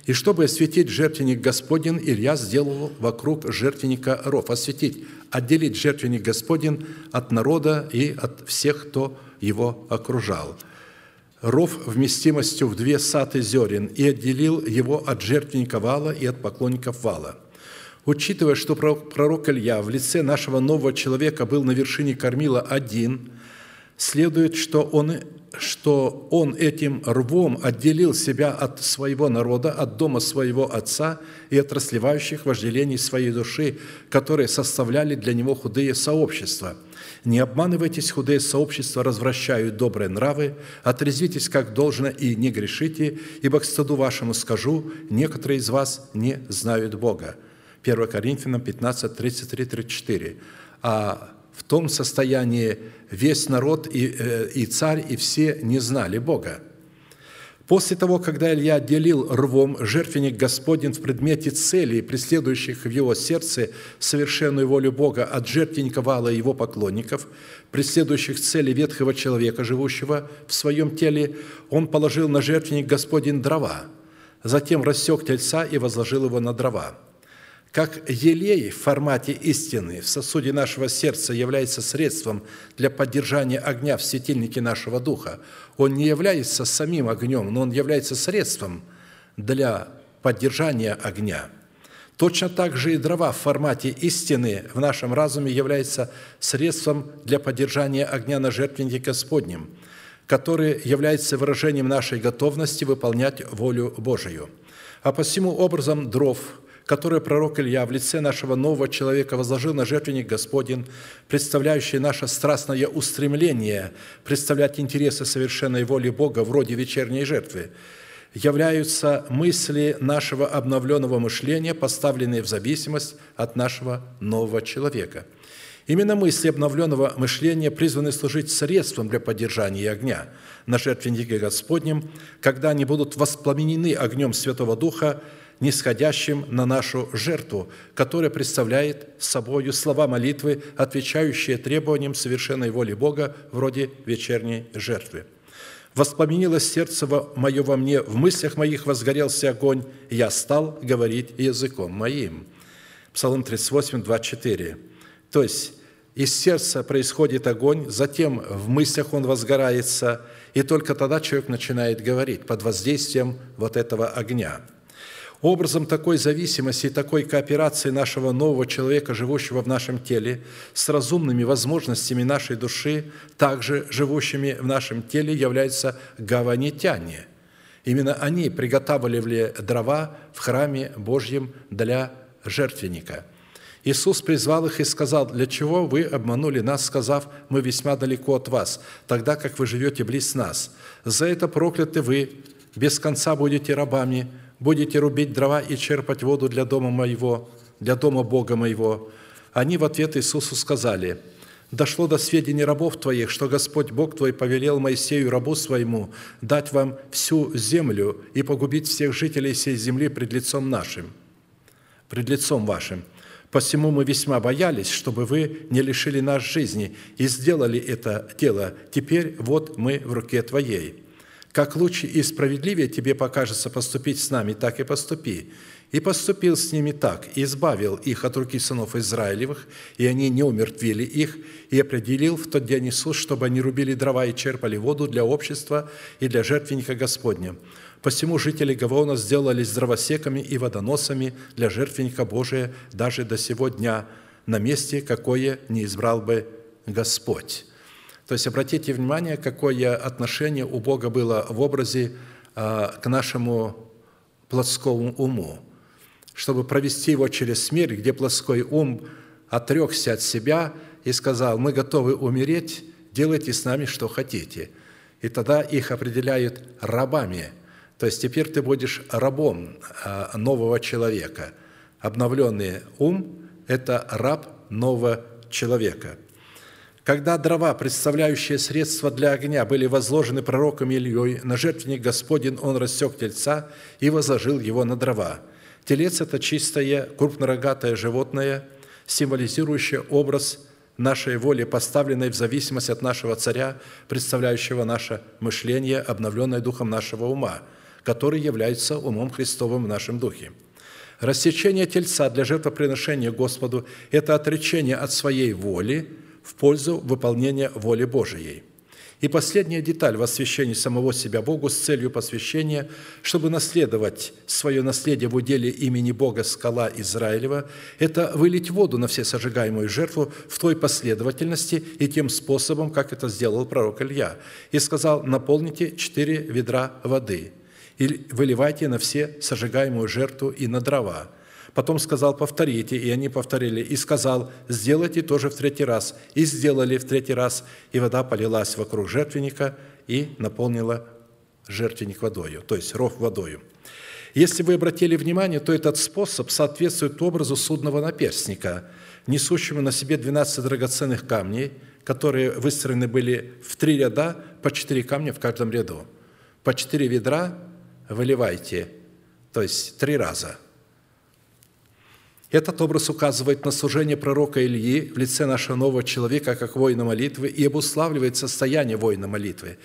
И чтобы осветить жертвенник Господень, Илья сделал вокруг жертвенника ров. Осветить, отделить жертвенник Господень от народа и от всех, кто его окружал. Ров вместимостью в две саты зерен и отделил его от жертвенника вала и от поклонников вала. Учитывая, что пророк Илья в лице нашего нового человека был на вершине кормила один, следует, что он что он этим рвом отделил себя от своего народа, от дома своего отца и от расливающих вожделений своей души, которые составляли для него худые сообщества. Не обманывайтесь, худые сообщества развращают добрые нравы, отрезвитесь как должно и не грешите, ибо к стыду вашему скажу, некоторые из вас не знают Бога». 1 Коринфянам 15, 33, 34. А в том состоянии весь народ и, э, и царь, и все не знали Бога. После того, когда Илья отделил рвом жертвенник Господень в предмете целей, преследующих в его сердце совершенную волю Бога от жертвенника вала и его поклонников, преследующих цели ветхого человека, живущего в своем теле, он положил на жертвенник Господень дрова, затем рассек тельца и возложил его на дрова – как елей в формате истины в сосуде нашего сердца является средством для поддержания огня в светильнике нашего духа, он не является самим огнем, но он является средством для поддержания огня. Точно так же и дрова в формате истины в нашем разуме является средством для поддержания огня на жертвеннике Господнем, который является выражением нашей готовности выполнять волю Божию. А посему образом дров – которое пророк Илья в лице нашего нового человека возложил на жертвенник Господень, представляющий наше страстное устремление представлять интересы совершенной воли Бога вроде вечерней жертвы, являются мысли нашего обновленного мышления, поставленные в зависимость от нашего нового человека. Именно мысли обновленного мышления призваны служить средством для поддержания огня на жертвеннике Господнем, когда они будут воспламенены огнем Святого Духа, нисходящим на нашу жертву, которая представляет собою слова молитвы, отвечающие требованиям совершенной воли Бога, вроде вечерней жертвы. «Воспламенилось сердце мое во мне, в мыслях моих возгорелся огонь, я стал говорить языком моим». Псалом 38, 24. То есть, из сердца происходит огонь, затем в мыслях он возгорается, и только тогда человек начинает говорить под воздействием вот этого огня – Образом такой зависимости и такой кооперации нашего нового человека, живущего в нашем теле, с разумными возможностями нашей души, также живущими в нашем теле, являются гаванитяне. Именно они приготавливали дрова в храме Божьем для жертвенника. Иисус призвал их и сказал, «Для чего вы обманули нас, сказав, мы весьма далеко от вас, тогда как вы живете близ нас? За это прокляты вы, без конца будете рабами, будете рубить дрова и черпать воду для дома моего, для дома Бога моего». Они в ответ Иисусу сказали, «Дошло до сведений рабов твоих, что Господь Бог твой повелел Моисею, рабу своему, дать вам всю землю и погубить всех жителей всей земли пред лицом нашим, пред лицом вашим. Посему мы весьма боялись, чтобы вы не лишили нас жизни, и сделали это дело. Теперь вот мы в руке Твоей». Как лучше и справедливее тебе покажется поступить с нами, так и поступи. И поступил с ними так, и избавил их от руки сынов Израилевых, и они не умертвили их, и определил в тот день Иисус, чтобы они рубили дрова и черпали воду для общества и для жертвенника Господня. Посему жители Гаваона сделались дровосеками и водоносами для жертвенника Божия даже до сего дня, на месте, какое не избрал бы Господь». То есть обратите внимание, какое отношение у Бога было в образе а, к нашему плотскому уму, чтобы провести его через смерть, где плоской ум отрекся от себя и сказал, мы готовы умереть, делайте с нами, что хотите. И тогда их определяют рабами. То есть теперь ты будешь рабом а, нового человека. Обновленный ум – это раб нового человека – когда дрова, представляющие средства для огня, были возложены пророком Ильей на жертвенник Господень, он рассек тельца и возложил его на дрова. Телец – это чистое, крупнорогатое животное, символизирующее образ нашей воли, поставленной в зависимость от нашего царя, представляющего наше мышление, обновленное духом нашего ума, который является умом Христовым в нашем духе. Рассечение тельца для жертвоприношения Господу – это отречение от своей воли в пользу выполнения воли Божией – и последняя деталь в освящении самого себя Богу с целью посвящения, чтобы наследовать свое наследие в уделе имени Бога скала Израилева, это вылить воду на все сожигаемую жертву в той последовательности и тем способом, как это сделал пророк Илья. И сказал, наполните четыре ведра воды и выливайте на все сожигаемую жертву и на дрова – Потом сказал, повторите, и они повторили. И сказал, сделайте тоже в третий раз. И сделали в третий раз, и вода полилась вокруг жертвенника и наполнила жертвенник водою, то есть ров водою. Если вы обратили внимание, то этот способ соответствует образу судного наперстника, несущему на себе 12 драгоценных камней, которые выстроены были в три ряда, по четыре камня в каждом ряду. По четыре ведра выливайте, то есть три раза – этот образ указывает на служение пророка Ильи в лице нашего нового человека как воина молитвы и обуславливает состояние воина молитвы.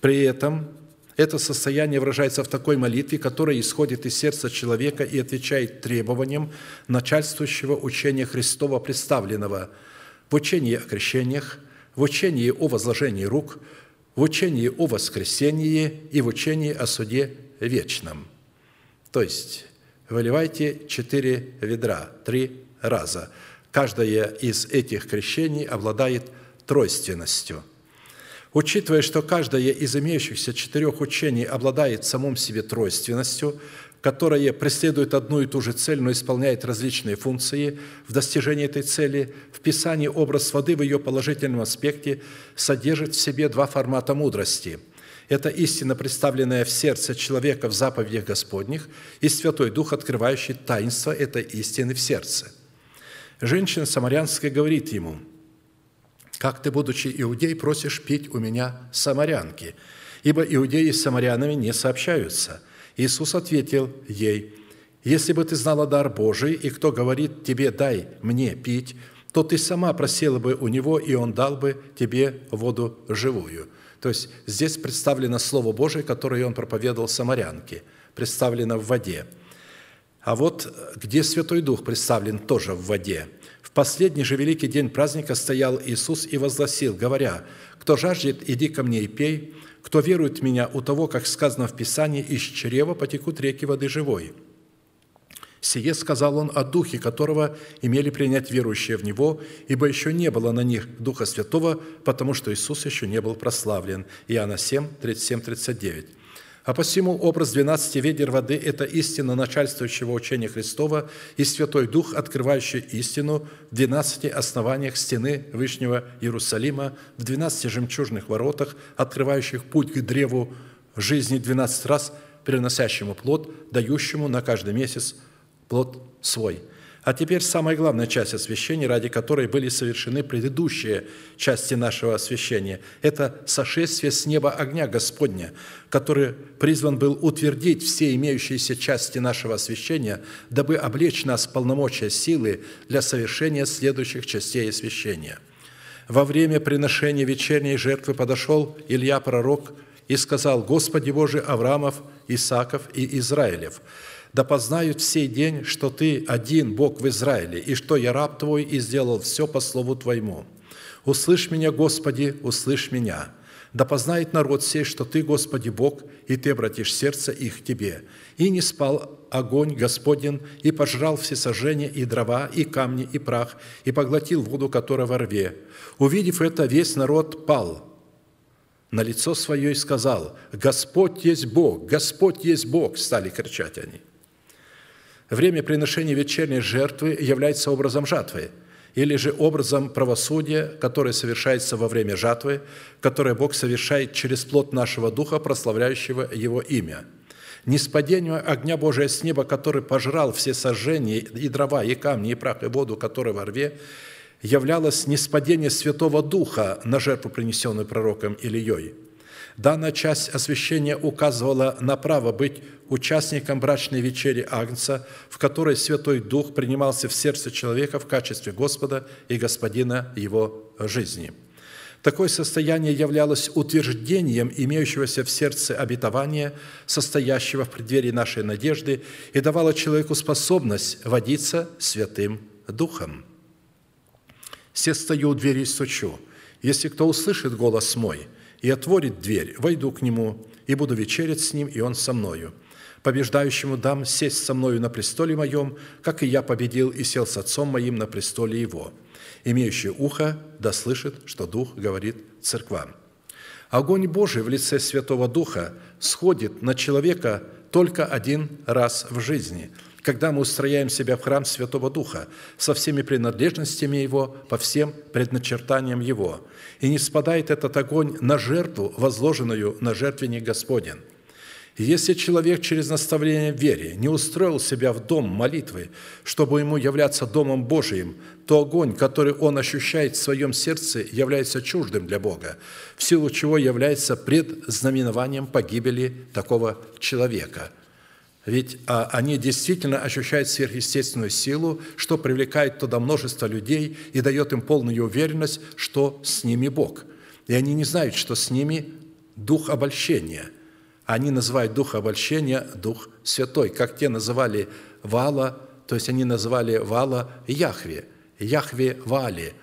При этом это состояние выражается в такой молитве, которая исходит из сердца человека и отвечает требованиям начальствующего учения Христова, представленного в учении о крещениях, в учении о возложении рук, в учении о воскресении и в учении о суде вечном. То есть выливайте четыре ведра, три раза. Каждое из этих крещений обладает тройственностью. Учитывая, что каждое из имеющихся четырех учений обладает самом себе тройственностью, которая преследует одну и ту же цель, но исполняет различные функции в достижении этой цели, в Писании образ воды в ее положительном аспекте содержит в себе два формата мудрости – это истина, представленная в сердце человека в заповедях Господних, и Святой Дух, открывающий таинство этой истины в сердце. Женщина самарянская говорит ему, «Как ты, будучи иудей, просишь пить у меня самарянки? Ибо иудеи с самарянами не сообщаются». Иисус ответил ей, «Если бы ты знала дар Божий, и кто говорит тебе, дай мне пить, то ты сама просила бы у него, и он дал бы тебе воду живую». То есть здесь представлено Слово Божие, которое он проповедовал самарянке, представлено в воде. А вот где Святой Дух представлен тоже в воде. В последний же великий день праздника стоял Иисус и возгласил, говоря, «Кто жаждет, иди ко мне и пей, кто верует в Меня, у того, как сказано в Писании, из чрева потекут реки воды живой». Сие сказал он о Духе, которого имели принять верующие в Него, ибо еще не было на них Духа Святого, потому что Иисус еще не был прославлен. Иоанна 7, 37, 39. А посему образ двенадцати ведер воды – это истина начальствующего учения Христова и Святой Дух, открывающий истину в двенадцати основаниях стены Вышнего Иерусалима, в двенадцати жемчужных воротах, открывающих путь к древу жизни двенадцать раз, приносящему плод, дающему на каждый месяц плод свой. А теперь самая главная часть освящения, ради которой были совершены предыдущие части нашего освящения. Это сошествие с неба огня Господня, который призван был утвердить все имеющиеся части нашего освящения, дабы облечь нас полномочия силы для совершения следующих частей освящения. Во время приношения вечерней жертвы подошел Илья пророк и сказал, «Господи Боже Авраамов, Исаков и Израилев, да познают в сей день, что Ты один Бог в Израиле, и что я раб Твой и сделал все по слову Твоему. Услышь меня, Господи, услышь меня. Да познает народ сей, что Ты, Господи, Бог, и Ты обратишь сердце их к Тебе. И не спал огонь Господен, и пожрал все сожжения, и дрова, и камни, и прах, и поглотил воду, которая во рве. Увидев это, весь народ пал на лицо свое и сказал, «Господь есть Бог, Господь есть Бог!» Стали кричать они – Время приношения вечерней жертвы является образом жатвы или же образом правосудия, которое совершается во время жатвы, которое Бог совершает через плод нашего Духа, прославляющего Его имя. Неспадение огня Божия с неба, который пожрал все сожжения, и дрова, и камни, и прах, и воду, которые во рве, являлось неспадение Святого Духа на жертву, принесенную пророком Ильей – Данная часть освящения указывала на право быть участником брачной вечери Агнца, в которой Святой Дух принимался в сердце человека в качестве Господа и Господина его жизни. Такое состояние являлось утверждением имеющегося в сердце обетования, состоящего в преддверии нашей надежды, и давало человеку способность водиться Святым Духом. «Се стою у двери и стучу. Если кто услышит голос мой и отворит дверь, войду к нему и буду вечерять с ним, и он со мною. Побеждающему дам сесть со мною на престоле моем, как и я победил и сел с отцом моим на престоле его» имеющий ухо да слышит, что Дух говорит церквам. Огонь Божий в лице Святого Духа сходит на человека только один раз в жизни, когда мы устрояем себя в храм Святого Духа со всеми принадлежностями Его, по всем предначертаниям Его. И не спадает этот огонь на жертву, возложенную на жертвенник Господень – если человек через наставление в вере не устроил себя в дом молитвы, чтобы ему являться Домом Божиим, то огонь, который он ощущает в своем сердце, является чуждым для Бога, в силу чего является предзнаменованием погибели такого человека. Ведь а, они действительно ощущают сверхъестественную силу, что привлекает туда множество людей и дает им полную уверенность, что с ними Бог. И они не знают, что с ними дух обольщения – они называют дух обольщения Дух Святой, как те называли Вала, то есть они называли Вала Яхве, Яхве Вали.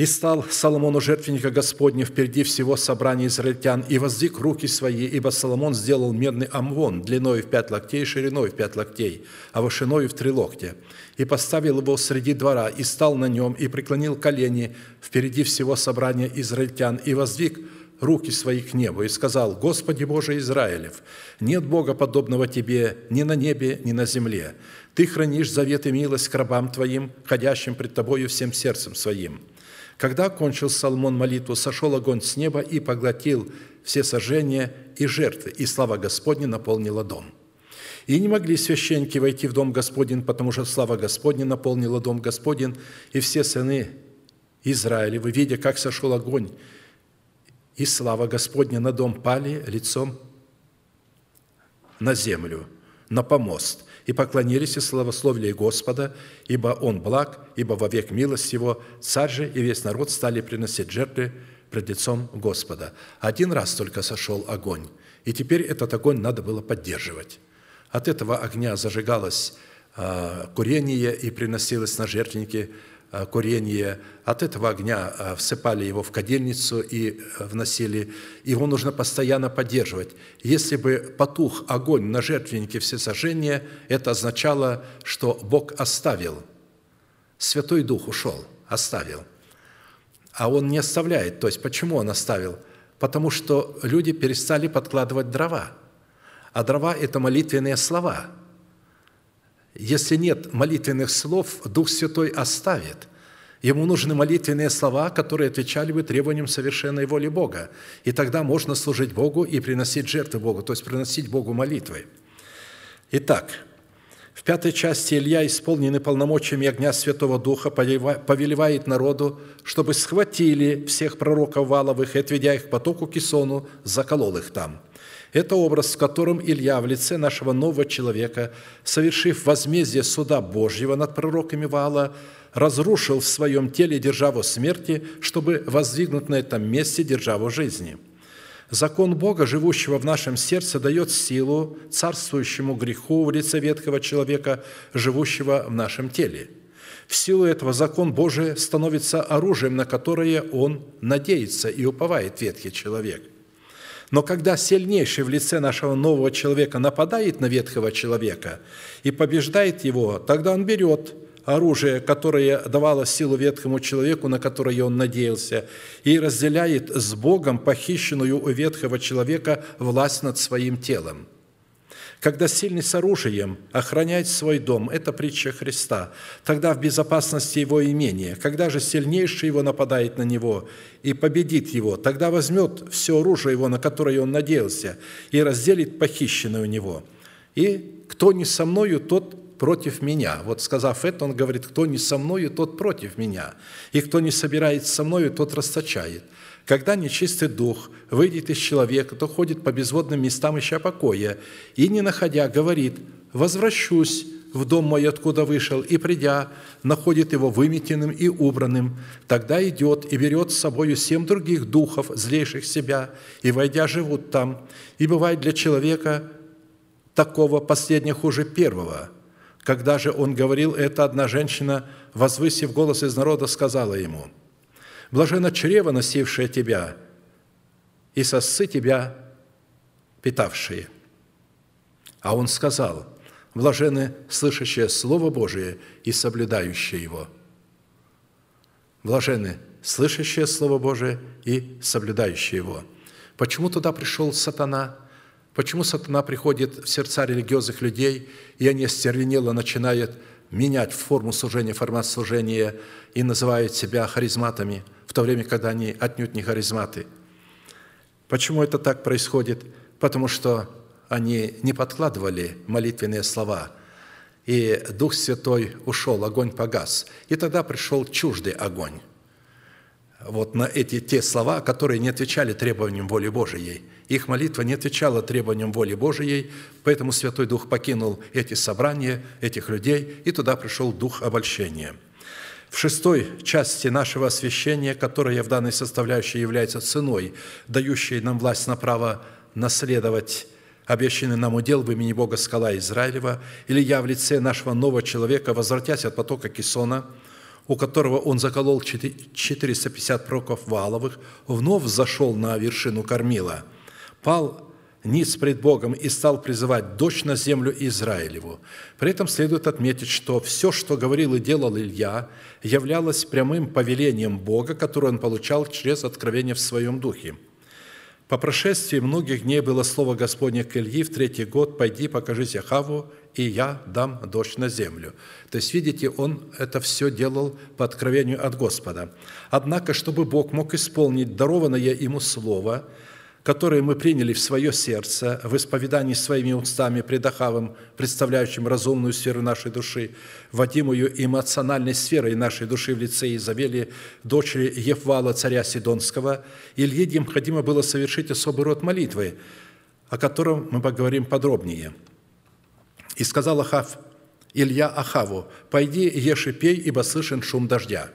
«И стал Соломону жертвенника Господня впереди всего собрания израильтян, и воздвиг руки свои, ибо Соломон сделал медный амвон, длиной в пять локтей, шириной в пять локтей, а вышиной в три локтя, и поставил его среди двора, и стал на нем, и преклонил колени впереди всего собрания израильтян, и воздвиг руки свои к небу и сказал, «Господи Боже Израилев, нет Бога, подобного Тебе ни на небе, ни на земле. Ты хранишь завет и милость к рабам Твоим, ходящим пред Тобою всем сердцем своим». Когда кончил Соломон молитву, сошел огонь с неба и поглотил все сожжения и жертвы, и слава Господня наполнила дом. И не могли священники войти в дом Господень, потому что слава Господня наполнила дом Господень, и все сыны Израилевы, видя, как сошел огонь и слава Господня на дом пали лицом на землю, на помост, и поклонились и славословили Господа, ибо Он благ, ибо вовек милость Его, царь же и весь народ стали приносить жертвы пред лицом Господа. Один раз только сошел огонь, и теперь этот огонь надо было поддерживать. От этого огня зажигалось а, курение и приносилось на жертвенники курение, от этого огня э, всыпали его в кадильницу и э, вносили. Его нужно постоянно поддерживать. Если бы потух огонь на жертвеннике всесожжения, это означало, что Бог оставил. Святой Дух ушел, оставил. А Он не оставляет. То есть, почему Он оставил? Потому что люди перестали подкладывать дрова. А дрова – это молитвенные слова – если нет молитвенных слов, Дух Святой оставит. Ему нужны молитвенные слова, которые отвечали бы требованиям совершенной воли Бога. И тогда можно служить Богу и приносить жертвы Богу, то есть приносить Богу молитвы. Итак, в пятой части Илья, исполненный полномочиями огня Святого Духа, повелевает народу, чтобы схватили всех пророков Валовых и, отведя их к потоку Кисону, заколол их там – это образ, в котором Илья в лице нашего нового человека, совершив возмездие суда Божьего над пророками Ваала, разрушил в своем теле державу смерти, чтобы воздвигнуть на этом месте державу жизни. Закон Бога, живущего в нашем сердце, дает силу царствующему греху в лице ветхого человека, живущего в нашем теле. В силу этого закон Божий становится оружием, на которое он надеется и уповает ветхий человек – но когда сильнейший в лице нашего нового человека нападает на ветхого человека и побеждает его, тогда он берет оружие, которое давало силу ветхому человеку, на которое он надеялся, и разделяет с Богом похищенную у ветхого человека власть над своим телом – когда сильный с оружием охраняет свой дом, это притча Христа, тогда в безопасности его имения. Когда же сильнейший его нападает на него и победит его, тогда возьмет все оружие его, на которое он надеялся, и разделит похищенное у него. И кто не со мною, тот против меня. Вот сказав это, он говорит, кто не со мною, тот против меня. И кто не собирается со мною, тот расточает. Когда нечистый дух выйдет из человека, то ходит по безводным местам, ища покоя, и, не находя, говорит, «Возвращусь в дом мой, откуда вышел, и, придя, находит его выметенным и убранным, тогда идет и берет с собою семь других духов, злейших себя, и, войдя, живут там. И бывает для человека такого последнего хуже первого. Когда же он говорил это, одна женщина, возвысив голос из народа, сказала ему, «Блаженно чрево, носившее тебя, и сосцы тебя питавшие». А он сказал, «Блажены, слышащие Слово Божие и соблюдающие его». Блажены, слышащие Слово Божие и соблюдающие его. Почему туда пришел сатана? Почему сатана приходит в сердца религиозных людей, и они остервенело начинают менять форму служения, формат служения и называют себя харизматами, в то время, когда они отнюдь не харизматы. Почему это так происходит? Потому что они не подкладывали молитвенные слова, и Дух Святой ушел, огонь погас. И тогда пришел чуждый огонь. Вот на эти те слова, которые не отвечали требованиям воли Божией. Их молитва не отвечала требованиям воли Божией, поэтому Святой Дух покинул эти собрания, этих людей, и туда пришел Дух обольщения. В шестой части нашего освящения, которая в данной составляющей является ценой, дающей нам власть на право наследовать обещанный нам удел в имени Бога скала Израилева, или я в лице нашего нового человека, возвратясь от потока Кисона, у которого он заколол 450 проков валовых, вновь зашел на вершину Кормила, пал ниц пред Богом и стал призывать дочь на землю Израилеву. При этом следует отметить, что все, что говорил и делал Илья, являлось прямым повелением Бога, которое он получал через откровение в своем духе – по прошествии многих дней было слово Господне к Ильи в третий год, «Пойди, покажись Ахаву, и я дам дождь на землю». То есть, видите, он это все делал по откровению от Господа. Однако, чтобы Бог мог исполнить дарованное ему слово – которые мы приняли в свое сердце в исповедании своими устами пред Ахавом, представляющим разумную сферу нашей души, водимую эмоциональной сферой нашей души в лице Изавели, дочери Еввала, царя Сидонского, Илье необходимо было совершить особый род молитвы, о котором мы поговорим подробнее. «И сказал Ахав, Илья Ахаву, «Пойди, ешь и пей, ибо слышен шум дождя».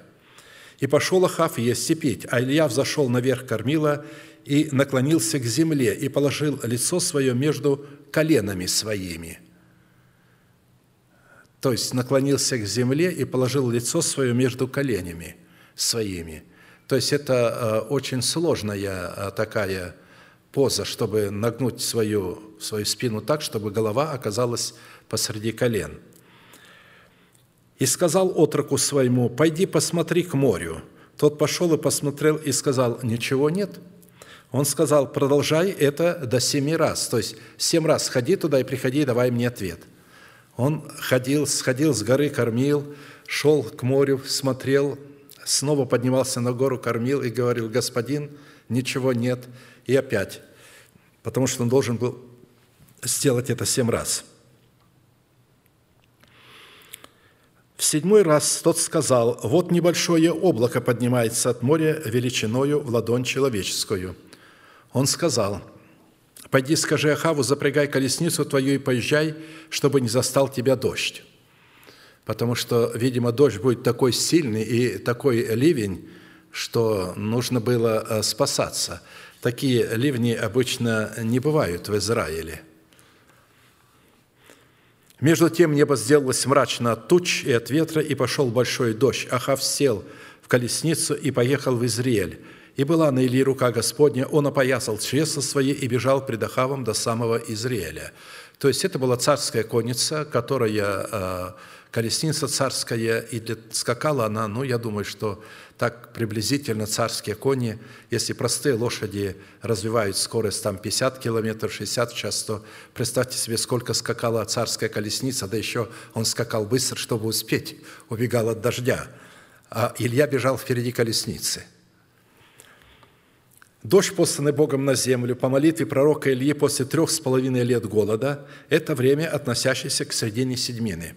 И пошел Ахав есть и пить, а Илья взошел наверх кормила и наклонился к земле и положил лицо свое между коленами своими. То есть наклонился к земле и положил лицо свое между коленями своими. То есть это э, очень сложная э, такая поза, чтобы нагнуть свою, свою спину так, чтобы голова оказалась посреди колен. «И сказал отроку своему, пойди посмотри к морю». Тот пошел и посмотрел и сказал, ничего нет – он сказал, продолжай это до семи раз. То есть семь раз сходи туда и приходи, и давай мне ответ. Он ходил, сходил с горы, кормил, шел к морю, смотрел, снова поднимался на гору, кормил и говорил, господин, ничего нет. И опять, потому что он должен был сделать это семь раз. В седьмой раз тот сказал, вот небольшое облако поднимается от моря величиною в ладонь человеческую – он сказал, «Пойди скажи Ахаву, запрягай колесницу твою и поезжай, чтобы не застал тебя дождь». Потому что, видимо, дождь будет такой сильный и такой ливень, что нужно было э, спасаться. Такие ливни обычно не бывают в Израиле. Между тем небо сделалось мрачно от туч и от ветра, и пошел большой дождь. Ахав сел в колесницу и поехал в Израиль. И была на Илии рука Господня, он опоясал чресло свои и бежал пред Ахавом до самого Израиля». То есть это была царская конница, которая, э, колесница царская, и для, скакала она, ну, я думаю, что так приблизительно царские кони, если простые лошади развивают скорость там 50 километров, 60 в час, то представьте себе, сколько скакала царская колесница, да еще он скакал быстро, чтобы успеть, убегал от дождя. А Илья бежал впереди колесницы – Дождь, посланный Богом на землю по молитве пророка Ильи после трех с половиной лет голода, это время, относящееся к середине седьмины.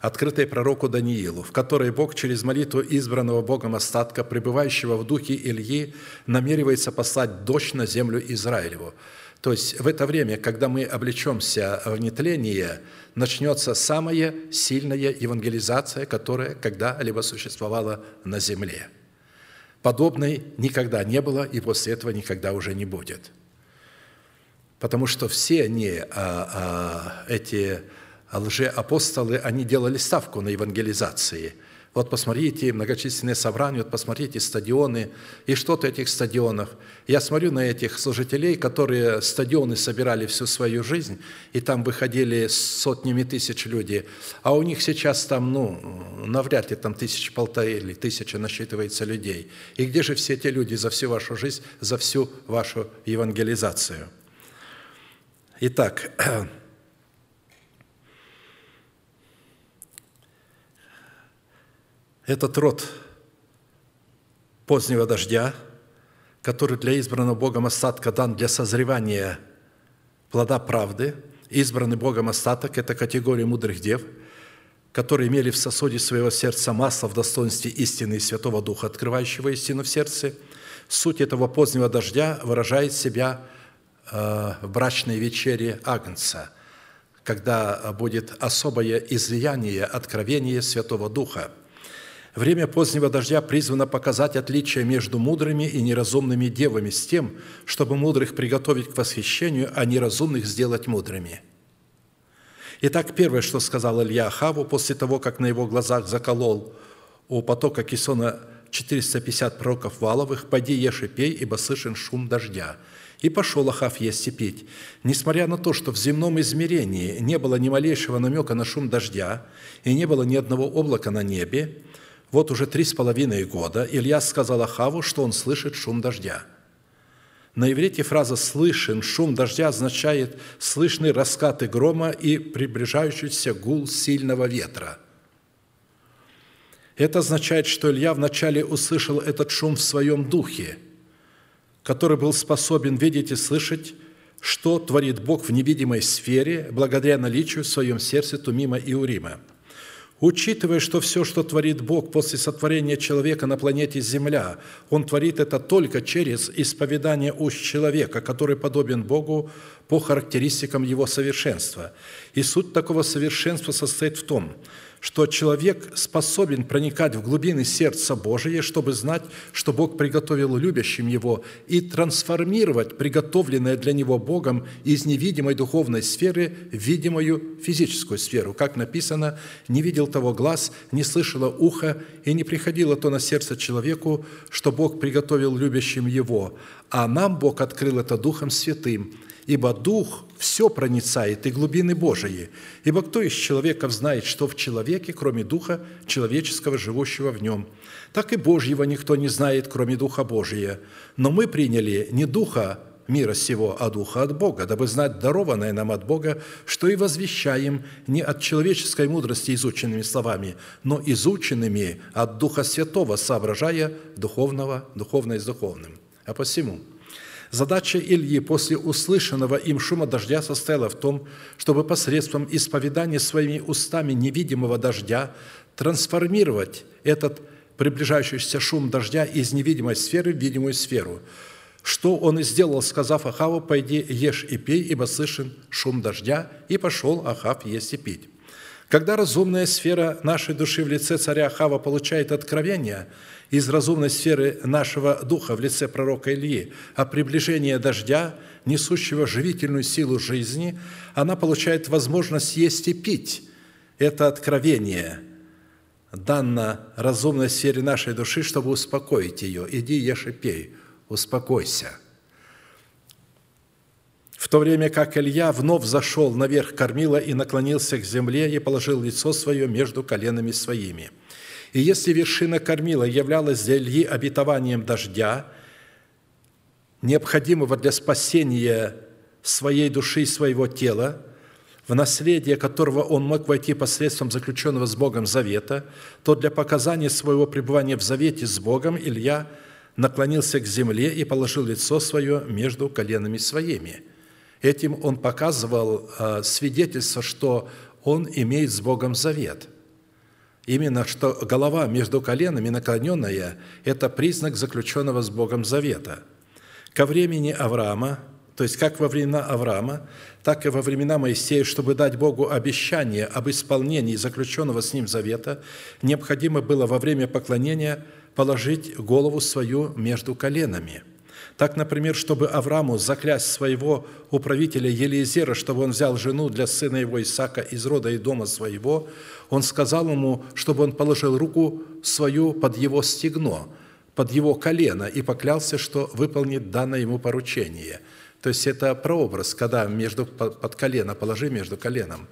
открытой пророку Даниилу, в которой Бог через молитву избранного Богом остатка, пребывающего в духе Ильи, намеревается послать дождь на землю Израилеву. То есть в это время, когда мы облечемся в нетление, начнется самая сильная евангелизация, которая когда-либо существовала на земле. Подобной никогда не было и после этого никогда уже не будет. Потому что все они, а, а, эти лжеапостолы, они делали ставку на евангелизации. Вот посмотрите, многочисленные собрания, вот посмотрите стадионы и что-то этих стадионов. Я смотрю на этих служителей, которые стадионы собирали всю свою жизнь, и там выходили сотнями тысяч людей, а у них сейчас там, ну, навряд ли там тысяч полторы или тысяча насчитывается людей. И где же все эти люди за всю вашу жизнь, за всю вашу евангелизацию? Итак, Этот род позднего дождя, который для избранного Богом остатка дан для созревания плода правды, избранный Богом остаток – это категория мудрых дев, которые имели в сосуде своего сердца масло в достоинстве истины и Святого Духа, открывающего истину в сердце. Суть этого позднего дождя выражает себя э, в брачной вечере Агнца, когда будет особое излияние, откровение Святого Духа – Время позднего дождя призвано показать отличие между мудрыми и неразумными девами с тем, чтобы мудрых приготовить к восхищению, а неразумных сделать мудрыми. Итак, первое, что сказал Илья Ахаву после того, как на его глазах заколол у потока Кисона 450 пророков валовых, «Пойди, ешь и пей, ибо слышен шум дождя». И пошел Ахав есть и пить. Несмотря на то, что в земном измерении не было ни малейшего намека на шум дождя и не было ни одного облака на небе, вот уже три с половиной года Илья сказал Ахаву, что он слышит шум дождя. На иврите фраза «слышен» шум дождя означает слышны раскаты грома и приближающийся гул сильного ветра. Это означает, что Илья вначале услышал этот шум в своем духе, который был способен видеть и слышать, что творит Бог в невидимой сфере благодаря наличию в своем сердце Тумима и Урима – Учитывая, что все, что творит Бог после сотворения человека на планете Земля, Он творит это только через исповедание уст человека, который подобен Богу по характеристикам его совершенства. И суть такого совершенства состоит в том – что человек способен проникать в глубины сердца Божия, чтобы знать, что Бог приготовил любящим его, и трансформировать приготовленное для него Богом из невидимой духовной сферы в видимую физическую сферу. Как написано, «Не видел того глаз, не слышало ухо, и не приходило то на сердце человеку, что Бог приготовил любящим его, а нам Бог открыл это Духом Святым, ибо Дух все проницает и глубины Божии. Ибо кто из человеков знает, что в человеке, кроме Духа человеческого, живущего в нем? Так и Божьего никто не знает, кроме Духа Божия. Но мы приняли не Духа мира сего, а Духа от Бога, дабы знать дарованное нам от Бога, что и возвещаем не от человеческой мудрости изученными словами, но изученными от Духа Святого, соображая духовного, духовное с духовным. А посему – Задача Ильи после услышанного им шума дождя состояла в том, чтобы посредством исповедания своими устами невидимого дождя трансформировать этот приближающийся шум дождя из невидимой сферы в видимую сферу. Что он и сделал, сказав Ахаву, «Пойди, ешь и пей, ибо слышен шум дождя», и пошел Ахав есть и пить. Когда разумная сфера нашей души в лице царя Ахава получает откровение – из разумной сферы нашего духа в лице пророка Ильи о приближении дождя, несущего живительную силу жизни, она получает возможность есть и пить. Это откровение дано разумной сфере нашей души, чтобы успокоить ее. Иди, ешь и пей, успокойся. В то время как Илья вновь зашел наверх кормила и наклонился к земле и положил лицо свое между коленами своими – и если вершина кормила являлась для Ильи обетованием дождя, необходимого для спасения своей души и своего тела, в наследие которого он мог войти посредством заключенного с Богом завета, то для показания своего пребывания в завете с Богом Илья наклонился к земле и положил лицо свое между коленами своими. Этим он показывал э, свидетельство, что он имеет с Богом завет – Именно что голова между коленами наклоненная – это признак заключенного с Богом завета. Ко времени Авраама, то есть как во времена Авраама, так и во времена Моисея, чтобы дать Богу обещание об исполнении заключенного с ним завета, необходимо было во время поклонения положить голову свою между коленами – так, например, чтобы Аврааму заклясть своего управителя Елизера, чтобы он взял жену для сына его Исаака из рода и дома своего, он сказал ему, чтобы он положил руку свою под его стегно, под его колено, и поклялся, что выполнит данное ему поручение. То есть это прообраз, когда между, под колено, положи между коленом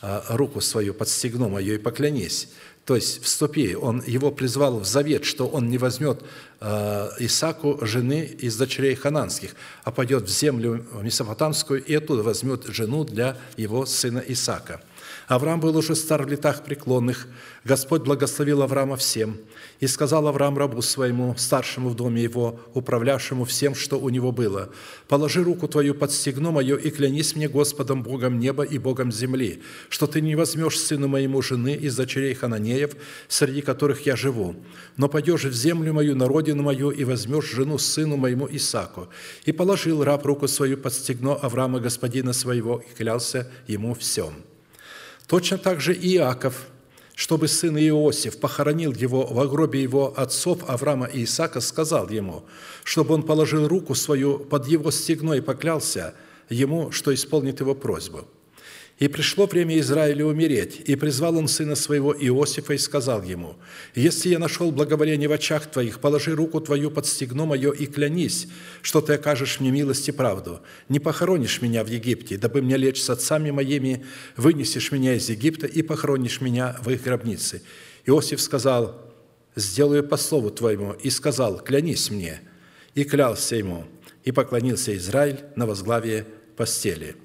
а, руку свою под стегно мое и поклянись. То есть вступи, он его призвал в завет, что он не возьмет э, Исаку жены из дочерей хананских, а пойдет в землю месопотамскую и оттуда возьмет жену для его сына Исака – Авраам был уже стар в летах преклонных. Господь благословил Авраама всем. И сказал Авраам рабу своему, старшему в доме его, управлявшему всем, что у него было, «Положи руку твою под стегно мое и клянись мне Господом Богом неба и Богом земли, что ты не возьмешь сыну моему жены из дочерей Хананеев, среди которых я живу, но пойдешь в землю мою, на родину мою, и возьмешь жену сыну моему Исаку». И положил раб руку свою под стегно Авраама, господина своего, и клялся ему всем. Точно так же Иаков, чтобы сын Иосиф похоронил его в гробе его отцов Авраама и Исаака, сказал ему, чтобы он положил руку свою под его стегно и поклялся ему, что исполнит его просьбу – и пришло время Израилю умереть, и призвал он сына своего Иосифа и сказал ему, «Если я нашел благоволение в очах твоих, положи руку твою под стегно мое и клянись, что ты окажешь мне милость и правду. Не похоронишь меня в Египте, дабы мне лечь с отцами моими, вынесешь меня из Египта и похоронишь меня в их гробнице». Иосиф сказал, «Сделаю по слову твоему», и сказал, «Клянись мне». И клялся ему, и поклонился Израиль на возглавие постели.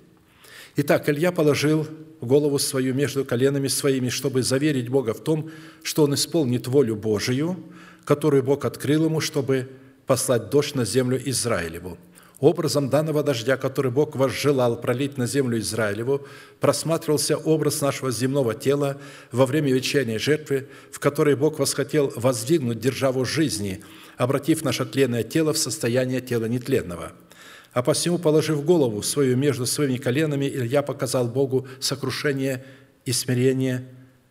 Итак, Илья положил голову свою между коленами своими, чтобы заверить Бога в том, что он исполнит волю Божию, которую Бог открыл ему, чтобы послать дождь на землю Израилеву. Образом данного дождя, который Бог возжелал пролить на землю Израилеву, просматривался образ нашего земного тела во время вечерней жертвы, в которой Бог восхотел воздвигнуть державу жизни, обратив наше тленное тело в состояние тела нетленного – а посему, положив голову свою между своими коленами, Илья показал Богу сокрушение и смирение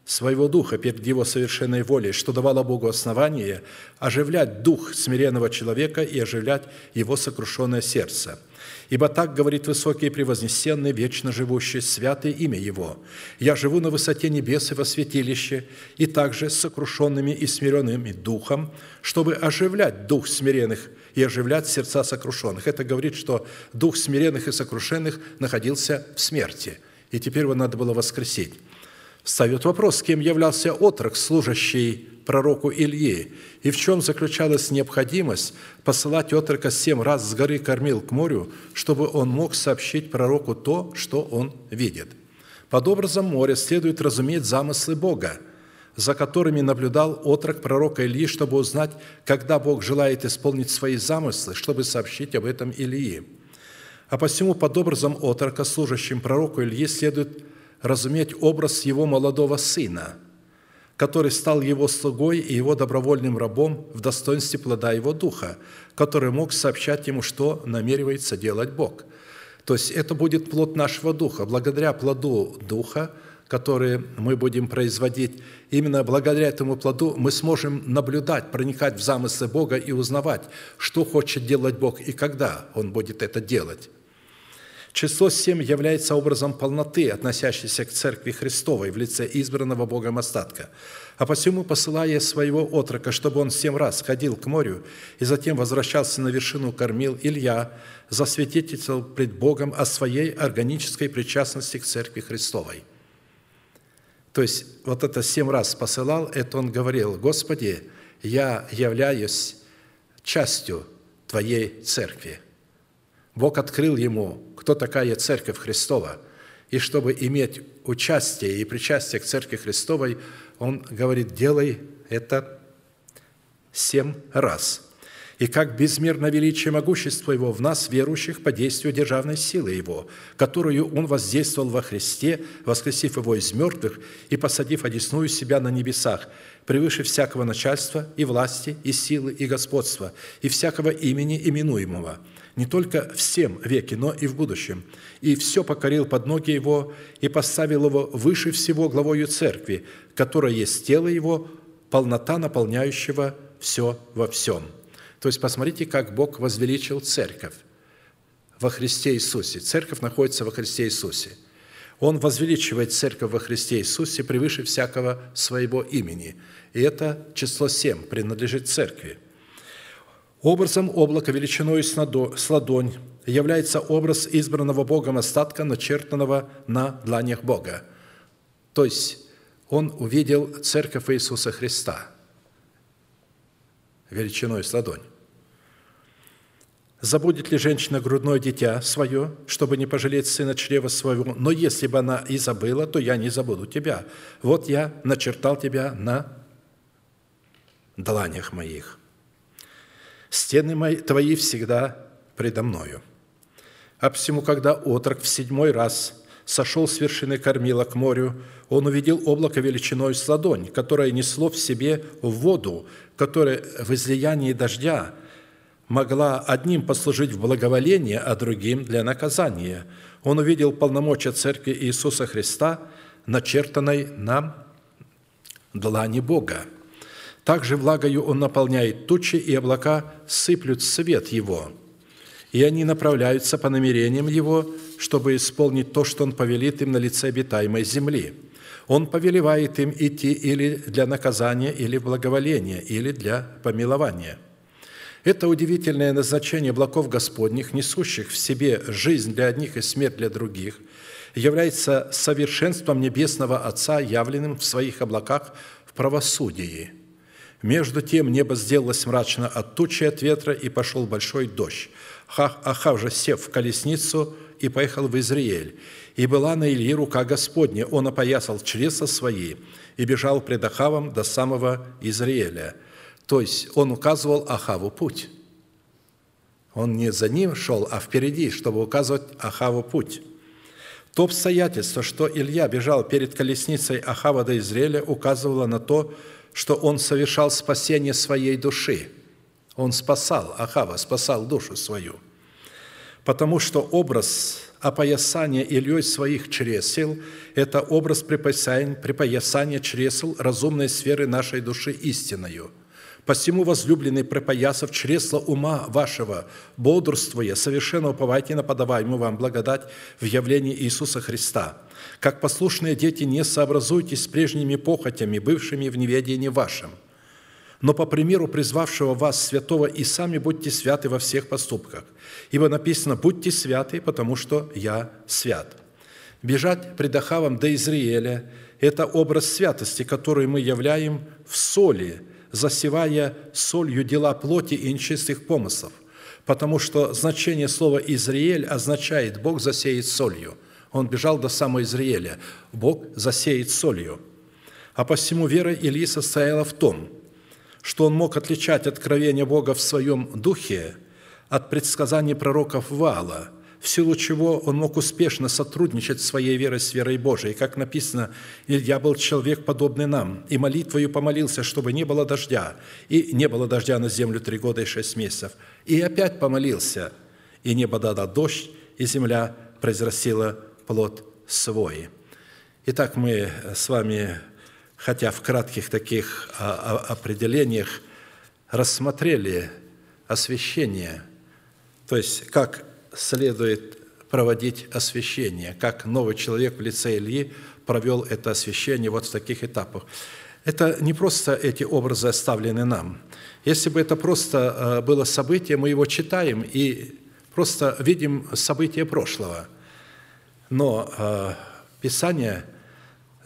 своего духа перед Его совершенной волей, что давало Богу основание оживлять дух смиренного человека и оживлять его сокрушенное сердце. Ибо так говорит высокий и превознесенный, вечно живущий, святое имя Его. «Я живу на высоте небес и во святилище, и также с сокрушенными и смиренными духом, чтобы оживлять дух смиренных и оживлять сердца сокрушенных. Это говорит, что дух смиренных и сокрушенных находился в смерти, и теперь его надо было воскресить. Ставит вопрос, кем являлся отрок, служащий пророку Ильи, и в чем заключалась необходимость посылать отрока семь раз с горы Кормил к морю, чтобы он мог сообщить пророку то, что он видит. Под образом моря следует разуметь замыслы Бога – за которыми наблюдал отрок пророка Ильи, чтобы узнать, когда Бог желает исполнить свои замыслы, чтобы сообщить об этом Илии. А посему под образом отрока, служащим пророку Ильи, следует разуметь образ его молодого сына, который стал его слугой и его добровольным рабом в достоинстве плода его духа, который мог сообщать ему, что намеревается делать Бог. То есть это будет плод нашего духа. Благодаря плоду духа – которые мы будем производить, именно благодаря этому плоду мы сможем наблюдать, проникать в замыслы Бога и узнавать, что хочет делать Бог и когда Он будет это делать. Число семь является образом полноты, относящейся к Церкви Христовой в лице избранного Богом остатка. А посему, посылая своего отрока, чтобы он семь раз ходил к морю и затем возвращался на вершину кормил, Илья засвидетельствовал пред Богом о своей органической причастности к Церкви Христовой – то есть вот это семь раз посылал, это он говорил, «Господи, я являюсь частью Твоей церкви». Бог открыл ему, кто такая Церковь Христова. И чтобы иметь участие и причастие к Церкви Христовой, он говорит, делай это семь раз. И как безмерно величие могущества Его в нас, верующих, по действию державной силы Его, которую Он воздействовал во Христе, воскресив Его из мертвых и посадив одесную себя на небесах, превыше всякого начальства и власти, и силы, и господства, и всякого имени именуемого, не только в всем веке, но и в будущем. И все покорил под ноги Его, и поставил Его выше всего главою Церкви, которая есть тело Его, полнота наполняющего все во всем». То есть посмотрите, как Бог возвеличил церковь во Христе Иисусе. Церковь находится во Христе Иисусе. Он возвеличивает церковь во Христе Иисусе превыше всякого своего имени. И это число семь принадлежит церкви. Образом облака величиной с ладонь является образ избранного Богом остатка, начертанного на дланях Бога. То есть он увидел церковь Иисуса Христа – величиной с ладонь. Забудет ли женщина грудное дитя свое, чтобы не пожалеть сына чрева своего? Но если бы она и забыла, то я не забуду тебя. Вот я начертал тебя на дланях моих. Стены мои, твои всегда предо мною. А всему, когда отрок в седьмой раз сошел с вершины кормила к морю, он увидел облако величиной с ладонь, которое несло в себе воду, которая в излиянии дождя могла одним послужить в благоволение, а другим для наказания. Он увидел полномочия Церкви Иисуса Христа, начертанной на длани Бога. Также влагою Он наполняет тучи, и облака сыплют свет Его, и они направляются по намерениям Его, чтобы исполнить то, что Он повелит им на лице обитаемой земли – он повелевает им идти или для наказания, или благоволения, или для помилования. Это удивительное назначение облаков Господних, несущих в себе жизнь для одних и смерть для других, является совершенством Небесного Отца, явленным в своих облаках в правосудии. Между тем небо сделалось мрачно от тучи от ветра, и пошел большой дождь. Ахав же, сев в колесницу, и поехал в Израиль. И была на Ильи рука Господня, он опоясал чреса свои и бежал пред Ахавом до самого Израиля. То есть он указывал Ахаву путь. Он не за ним шел, а впереди, чтобы указывать Ахаву путь. То обстоятельство, что Илья бежал перед колесницей Ахава до Израиля, указывало на то, что он совершал спасение своей души. Он спасал Ахава, спасал душу свою. Потому что образ опоясание Ильей своих чресел – это образ припоясания, чресел разумной сферы нашей души истиною. Посему, возлюбленный, припоясав чресла ума вашего, бодрствуя, совершенно уповайте на подаваемую вам благодать в явлении Иисуса Христа. Как послушные дети, не сообразуйтесь с прежними похотями, бывшими в неведении вашем – но по примеру призвавшего вас святого и сами будьте святы во всех поступках. Ибо написано «Будьте святы, потому что я свят». Бежать пред Ахавом до Израиля – это образ святости, который мы являем в соли, засевая солью дела плоти и нечистых помыслов, потому что значение слова «Израиль» означает «Бог засеет солью». Он бежал до самого Израиля. Бог засеет солью. А посему вера Ильи состояла в том – что он мог отличать откровение Бога в своем духе от предсказаний пророков Вала, в силу чего он мог успешно сотрудничать своей верой с верой Божией. Как написано, «Илья был человек, подобный нам, и молитвою помолился, чтобы не было дождя. И не было дождя на землю три года и шесть месяцев. И опять помолился, и небо дало дождь, и земля произрастила плод свой». Итак, мы с вами хотя в кратких таких а, а, определениях рассмотрели освящение, то есть как следует проводить освящение, как новый человек в лице Ильи провел это освящение вот в таких этапах. Это не просто эти образы оставлены нам. Если бы это просто а, было событие, мы его читаем и просто видим события прошлого. Но Писание –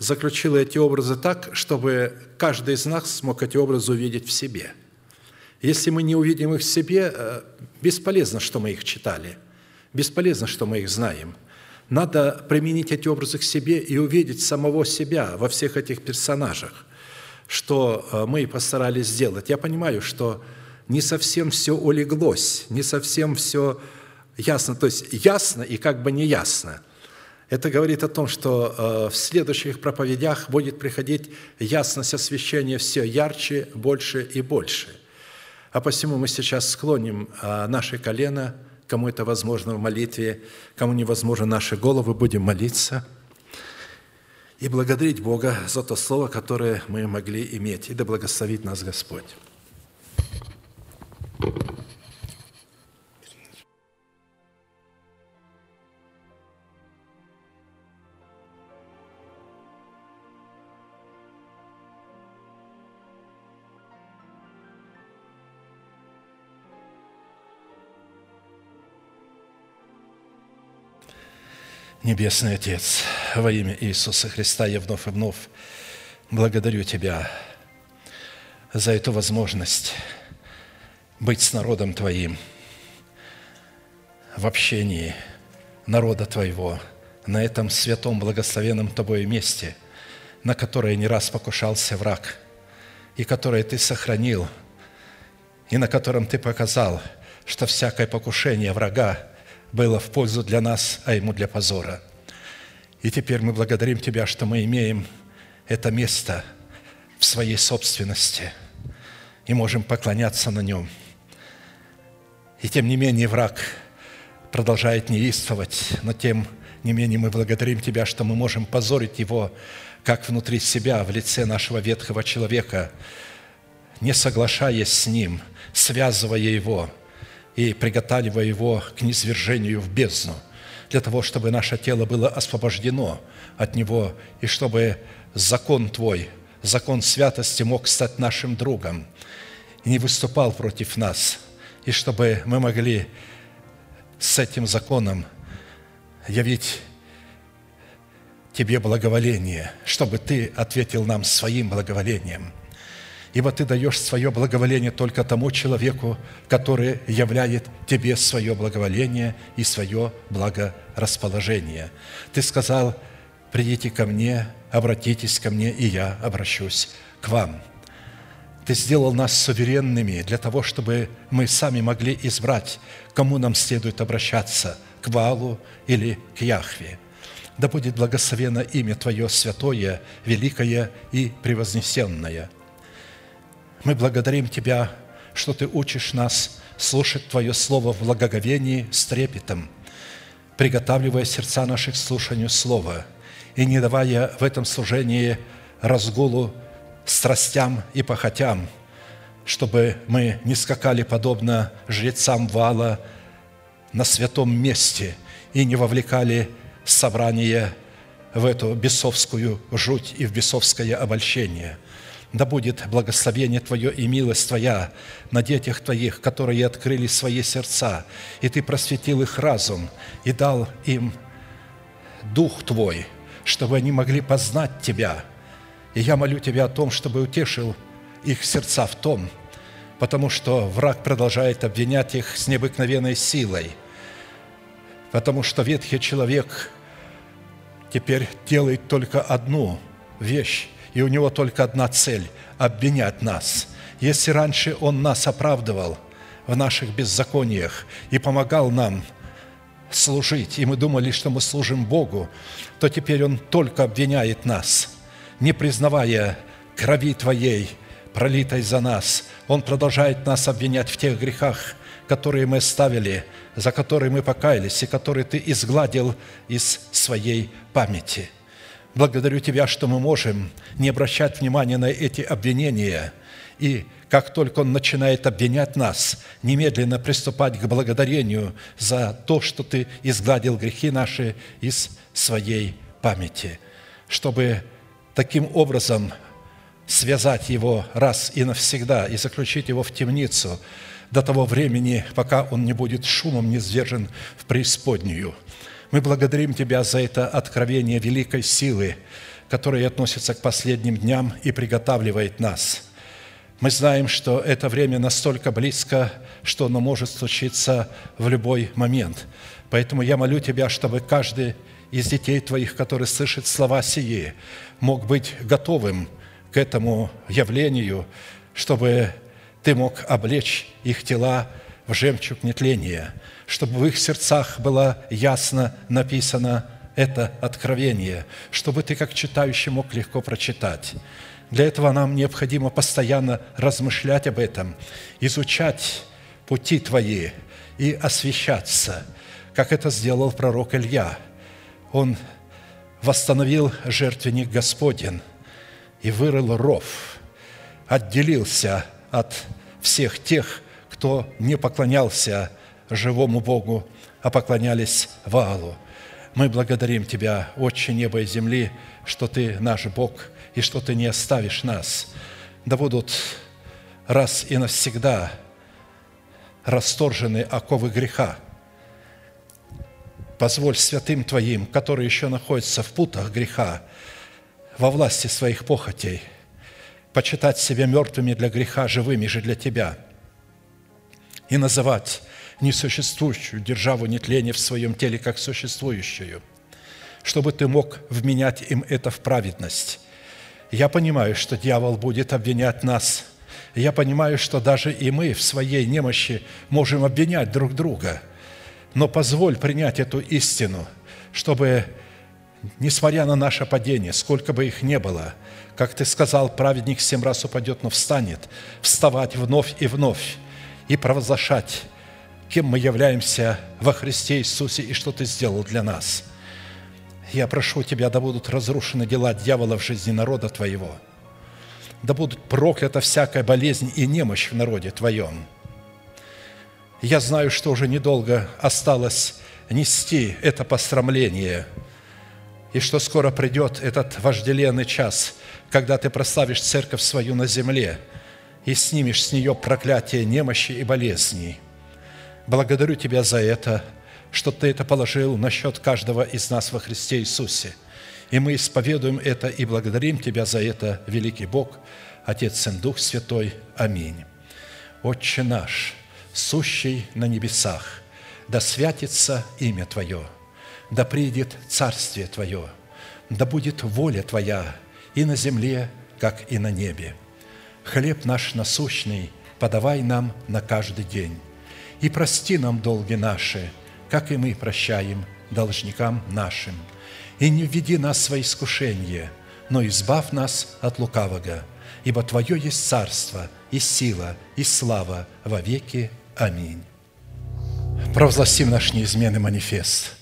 заключила эти образы так, чтобы каждый из нас смог эти образы увидеть в себе. Если мы не увидим их в себе, э, бесполезно, что мы их читали, бесполезно, что мы их знаем. Надо применить эти образы к себе и увидеть самого себя во всех этих персонажах, что э, мы постарались сделать. Я понимаю, что не совсем все улеглось, не совсем все ясно. То есть ясно и как бы не ясно. Это говорит о том, что э, в следующих проповедях будет приходить ясность освящения все ярче, больше и больше. А посему мы сейчас склоним э, наши колено, кому это возможно в молитве, кому невозможно наши головы, будем молиться – и благодарить Бога за то слово, которое мы могли иметь. И да благословит нас Господь. Небесный Отец, во имя Иисуса Христа я вновь и вновь благодарю Тебя за эту возможность быть с народом Твоим в общении народа Твоего на этом святом, благословенном Тобой месте, на которое не раз покушался враг, и которое Ты сохранил, и на котором Ты показал, что всякое покушение врага – было в пользу для нас, а ему для позора. И теперь мы благодарим Тебя, что мы имеем это место в своей собственности и можем поклоняться на нем. И тем не менее враг продолжает неистовать, но тем не менее мы благодарим Тебя, что мы можем позорить его как внутри себя, в лице нашего ветхого человека, не соглашаясь с ним, связывая его – и приготавливая его к низвержению в бездну, для того, чтобы наше тело было освобождено от него, и чтобы закон Твой, закон святости мог стать нашим другом и не выступал против нас, и чтобы мы могли с этим законом явить Тебе благоволение, чтобы Ты ответил нам своим благоволением – ибо Ты даешь свое благоволение только тому человеку, который являет Тебе свое благоволение и свое благорасположение. Ты сказал, придите ко мне, обратитесь ко мне, и я обращусь к вам. Ты сделал нас суверенными для того, чтобы мы сами могли избрать, кому нам следует обращаться, к Валу или к Яхве. Да будет благословено имя Твое святое, великое и превознесенное – мы благодарим Тебя, что Ты учишь нас слушать Твое Слово в благоговении с трепетом, приготавливая сердца наших к слушанию Слова и не давая в этом служении разгулу страстям и похотям, чтобы мы не скакали подобно жрецам вала на святом месте и не вовлекали собрание в эту бесовскую жуть и в бесовское обольщение – да будет благословение Твое и милость Твоя на детях Твоих, которые открыли свои сердца, и Ты просветил их разум и дал им Дух Твой, чтобы они могли познать Тебя. И я молю Тебя о том, чтобы утешил их сердца в том, потому что враг продолжает обвинять их с необыкновенной силой, потому что ветхий человек теперь делает только одну вещь – и у него только одна цель – обвинять нас. Если раньше он нас оправдывал в наших беззакониях и помогал нам служить, и мы думали, что мы служим Богу, то теперь он только обвиняет нас, не признавая крови Твоей, пролитой за нас. Он продолжает нас обвинять в тех грехах, которые мы ставили, за которые мы покаялись и которые Ты изгладил из своей памяти – Благодарю Тебя, что мы можем не обращать внимания на эти обвинения, и как только Он начинает обвинять нас, немедленно приступать к благодарению за то, что Ты изгладил грехи наши из своей памяти, чтобы таким образом связать его раз и навсегда и заключить его в темницу до того времени, пока он не будет шумом низвержен в преисподнюю – мы благодарим Тебя за это откровение великой силы, которое относится к последним дням и приготавливает нас. Мы знаем, что это время настолько близко, что оно может случиться в любой момент. Поэтому я молю Тебя, чтобы каждый из детей Твоих, который слышит слова сии, мог быть готовым к этому явлению, чтобы Ты мог облечь их тела в жемчуг нетления, чтобы в их сердцах было ясно написано это откровение, чтобы ты, как читающий, мог легко прочитать. Для этого нам необходимо постоянно размышлять об этом, изучать пути Твои и освещаться, как это сделал пророк Илья. Он восстановил жертвенник Господен и вырыл ров, отделился от всех тех, кто не поклонялся живому Богу, а поклонялись Ваалу. Мы благодарим Тебя, Отче неба и земли, что Ты наш Бог и что Ты не оставишь нас. Да будут раз и навсегда расторжены оковы греха. Позволь святым Твоим, которые еще находятся в путах греха, во власти своих похотей, почитать себя мертвыми для греха, живыми же для Тебя, и называть несуществующую державу нетления в своем теле как существующую, чтобы ты мог вменять им это в праведность. Я понимаю, что дьявол будет обвинять нас. Я понимаю, что даже и мы в своей немощи можем обвинять друг друга. Но позволь принять эту истину, чтобы, несмотря на наше падение, сколько бы их ни было, как ты сказал, праведник семь раз упадет, но встанет, вставать вновь и вновь и провозглашать кем мы являемся во Христе Иисусе и что Ты сделал для нас. Я прошу Тебя, да будут разрушены дела дьявола в жизни народа Твоего, да будут проклята всякая болезнь и немощь в народе Твоем. Я знаю, что уже недолго осталось нести это посрамление, и что скоро придет этот вожделенный час, когда Ты прославишь церковь свою на земле и снимешь с нее проклятие немощи и болезней – Благодарю Тебя за это, что Ты это положил на счет каждого из нас во Христе Иисусе. И мы исповедуем это и благодарим Тебя за это, великий Бог, Отец, Сын, Дух Святой. Аминь. Отче наш, сущий на небесах, да святится имя Твое, да придет Царствие Твое, да будет воля Твоя и на земле, как и на небе. Хлеб наш насущный подавай нам на каждый день и прости нам долги наши, как и мы прощаем должникам нашим. И не введи нас в искушение, но избавь нас от лукавого, ибо Твое есть царство, и сила, и слава во веки. Аминь. Провозгласим наш неизменный манифест –